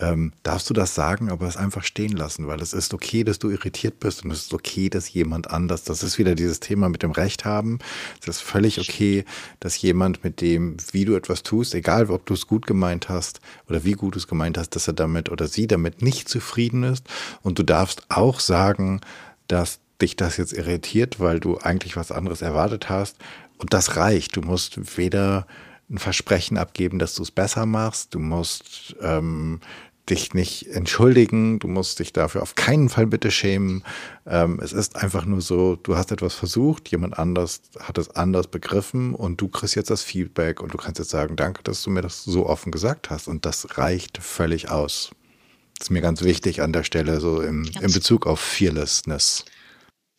ähm, darfst du das sagen, aber es einfach stehen lassen, weil es ist okay, dass du irritiert bist und es ist okay, dass jemand anders, das ist wieder dieses Thema mit dem Recht haben. Es ist völlig okay, dass jemand mit dem, wie du etwas tust, egal ob du es gut gemeint hast oder wie gut du es gemeint hast, dass er damit oder sie damit nicht zufrieden ist. Und du darfst auch sagen, dass dich das jetzt irritiert, weil du eigentlich was anderes erwartet hast. Und das reicht. Du musst weder ein Versprechen abgeben, dass du es besser machst. Du musst ähm, dich nicht entschuldigen, du musst dich dafür auf keinen Fall bitte schämen. Ähm, es ist einfach nur so, du hast etwas versucht, jemand anders hat es anders begriffen und du kriegst jetzt das Feedback und du kannst jetzt sagen, danke, dass du mir das so offen gesagt hast und das reicht völlig aus. Das ist mir ganz wichtig an der Stelle, so im, in Bezug auf Fearlessness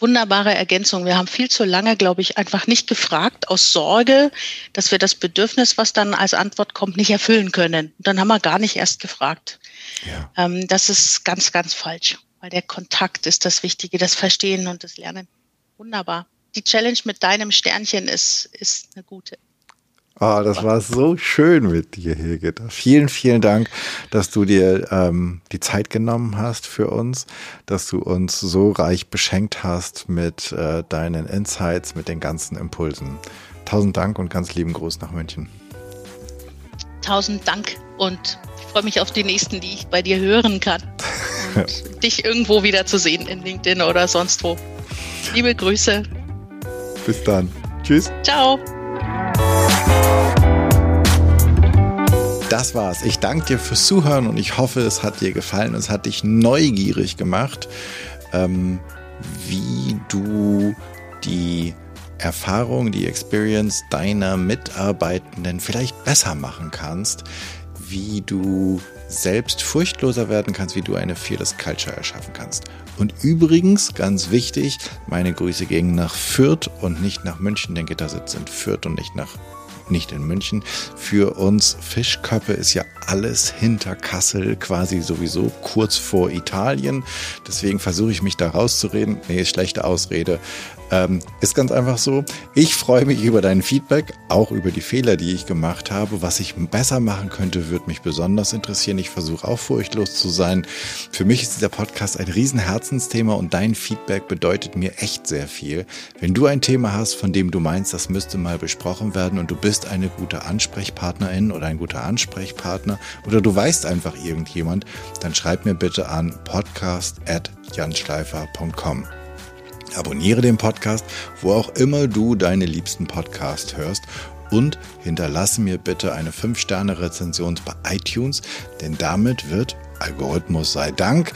wunderbare Ergänzung. Wir haben viel zu lange, glaube ich, einfach nicht gefragt aus Sorge, dass wir das Bedürfnis, was dann als Antwort kommt, nicht erfüllen können. Und dann haben wir gar nicht erst gefragt. Ja. Ähm, das ist ganz, ganz falsch, weil der Kontakt ist das Wichtige, das Verstehen und das Lernen. Wunderbar. Die Challenge mit deinem Sternchen ist, ist eine gute. Oh, das war so schön mit dir, Hilgita. Vielen, vielen Dank, dass du dir ähm, die Zeit genommen hast für uns, dass du uns so reich beschenkt hast mit äh, deinen Insights, mit den ganzen Impulsen. Tausend Dank und ganz lieben Gruß nach München. Tausend Dank und freue mich auf die nächsten, die ich bei dir hören kann. [LAUGHS] Und dich irgendwo wieder zu sehen in LinkedIn oder sonst wo. Liebe Grüße. Bis dann. Tschüss. Ciao. Das war's. Ich danke dir fürs Zuhören und ich hoffe, es hat dir gefallen. Es hat dich neugierig gemacht, ähm, wie du die Erfahrung, die Experience deiner Mitarbeitenden vielleicht besser machen kannst, wie du selbst furchtloser werden kannst, wie du eine Fearless Culture erschaffen kannst. Und übrigens, ganz wichtig, meine Grüße gingen nach Fürth und nicht nach München, denn Gittersitz sind Fürth und nicht nach nicht in München. Für uns Fischköppe ist ja alles hinter Kassel quasi sowieso kurz vor Italien. Deswegen versuche ich mich da rauszureden. Nee, schlechte Ausrede. Ähm, ist ganz einfach so. Ich freue mich über dein Feedback, auch über die Fehler, die ich gemacht habe. Was ich besser machen könnte, würde mich besonders interessieren. Ich versuche auch furchtlos zu sein. Für mich ist dieser Podcast ein Riesenherzensthema und dein Feedback bedeutet mir echt sehr viel. Wenn du ein Thema hast, von dem du meinst, das müsste mal besprochen werden und du bist eine gute Ansprechpartnerin oder ein guter Ansprechpartner oder du weißt einfach irgendjemand, dann schreib mir bitte an podcast@janschleifer.com. Abonniere den Podcast, wo auch immer du deine liebsten Podcasts hörst und hinterlasse mir bitte eine 5-Sterne-Rezension bei iTunes, denn damit wird, Algorithmus sei Dank,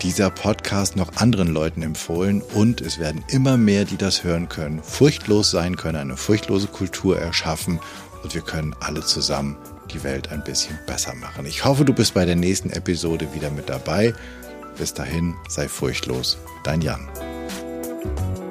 dieser Podcast noch anderen Leuten empfohlen und es werden immer mehr, die das hören können, furchtlos sein können, eine furchtlose Kultur erschaffen und wir können alle zusammen die Welt ein bisschen besser machen. Ich hoffe, du bist bei der nächsten Episode wieder mit dabei. Bis dahin, sei furchtlos, dein Jan. Bye.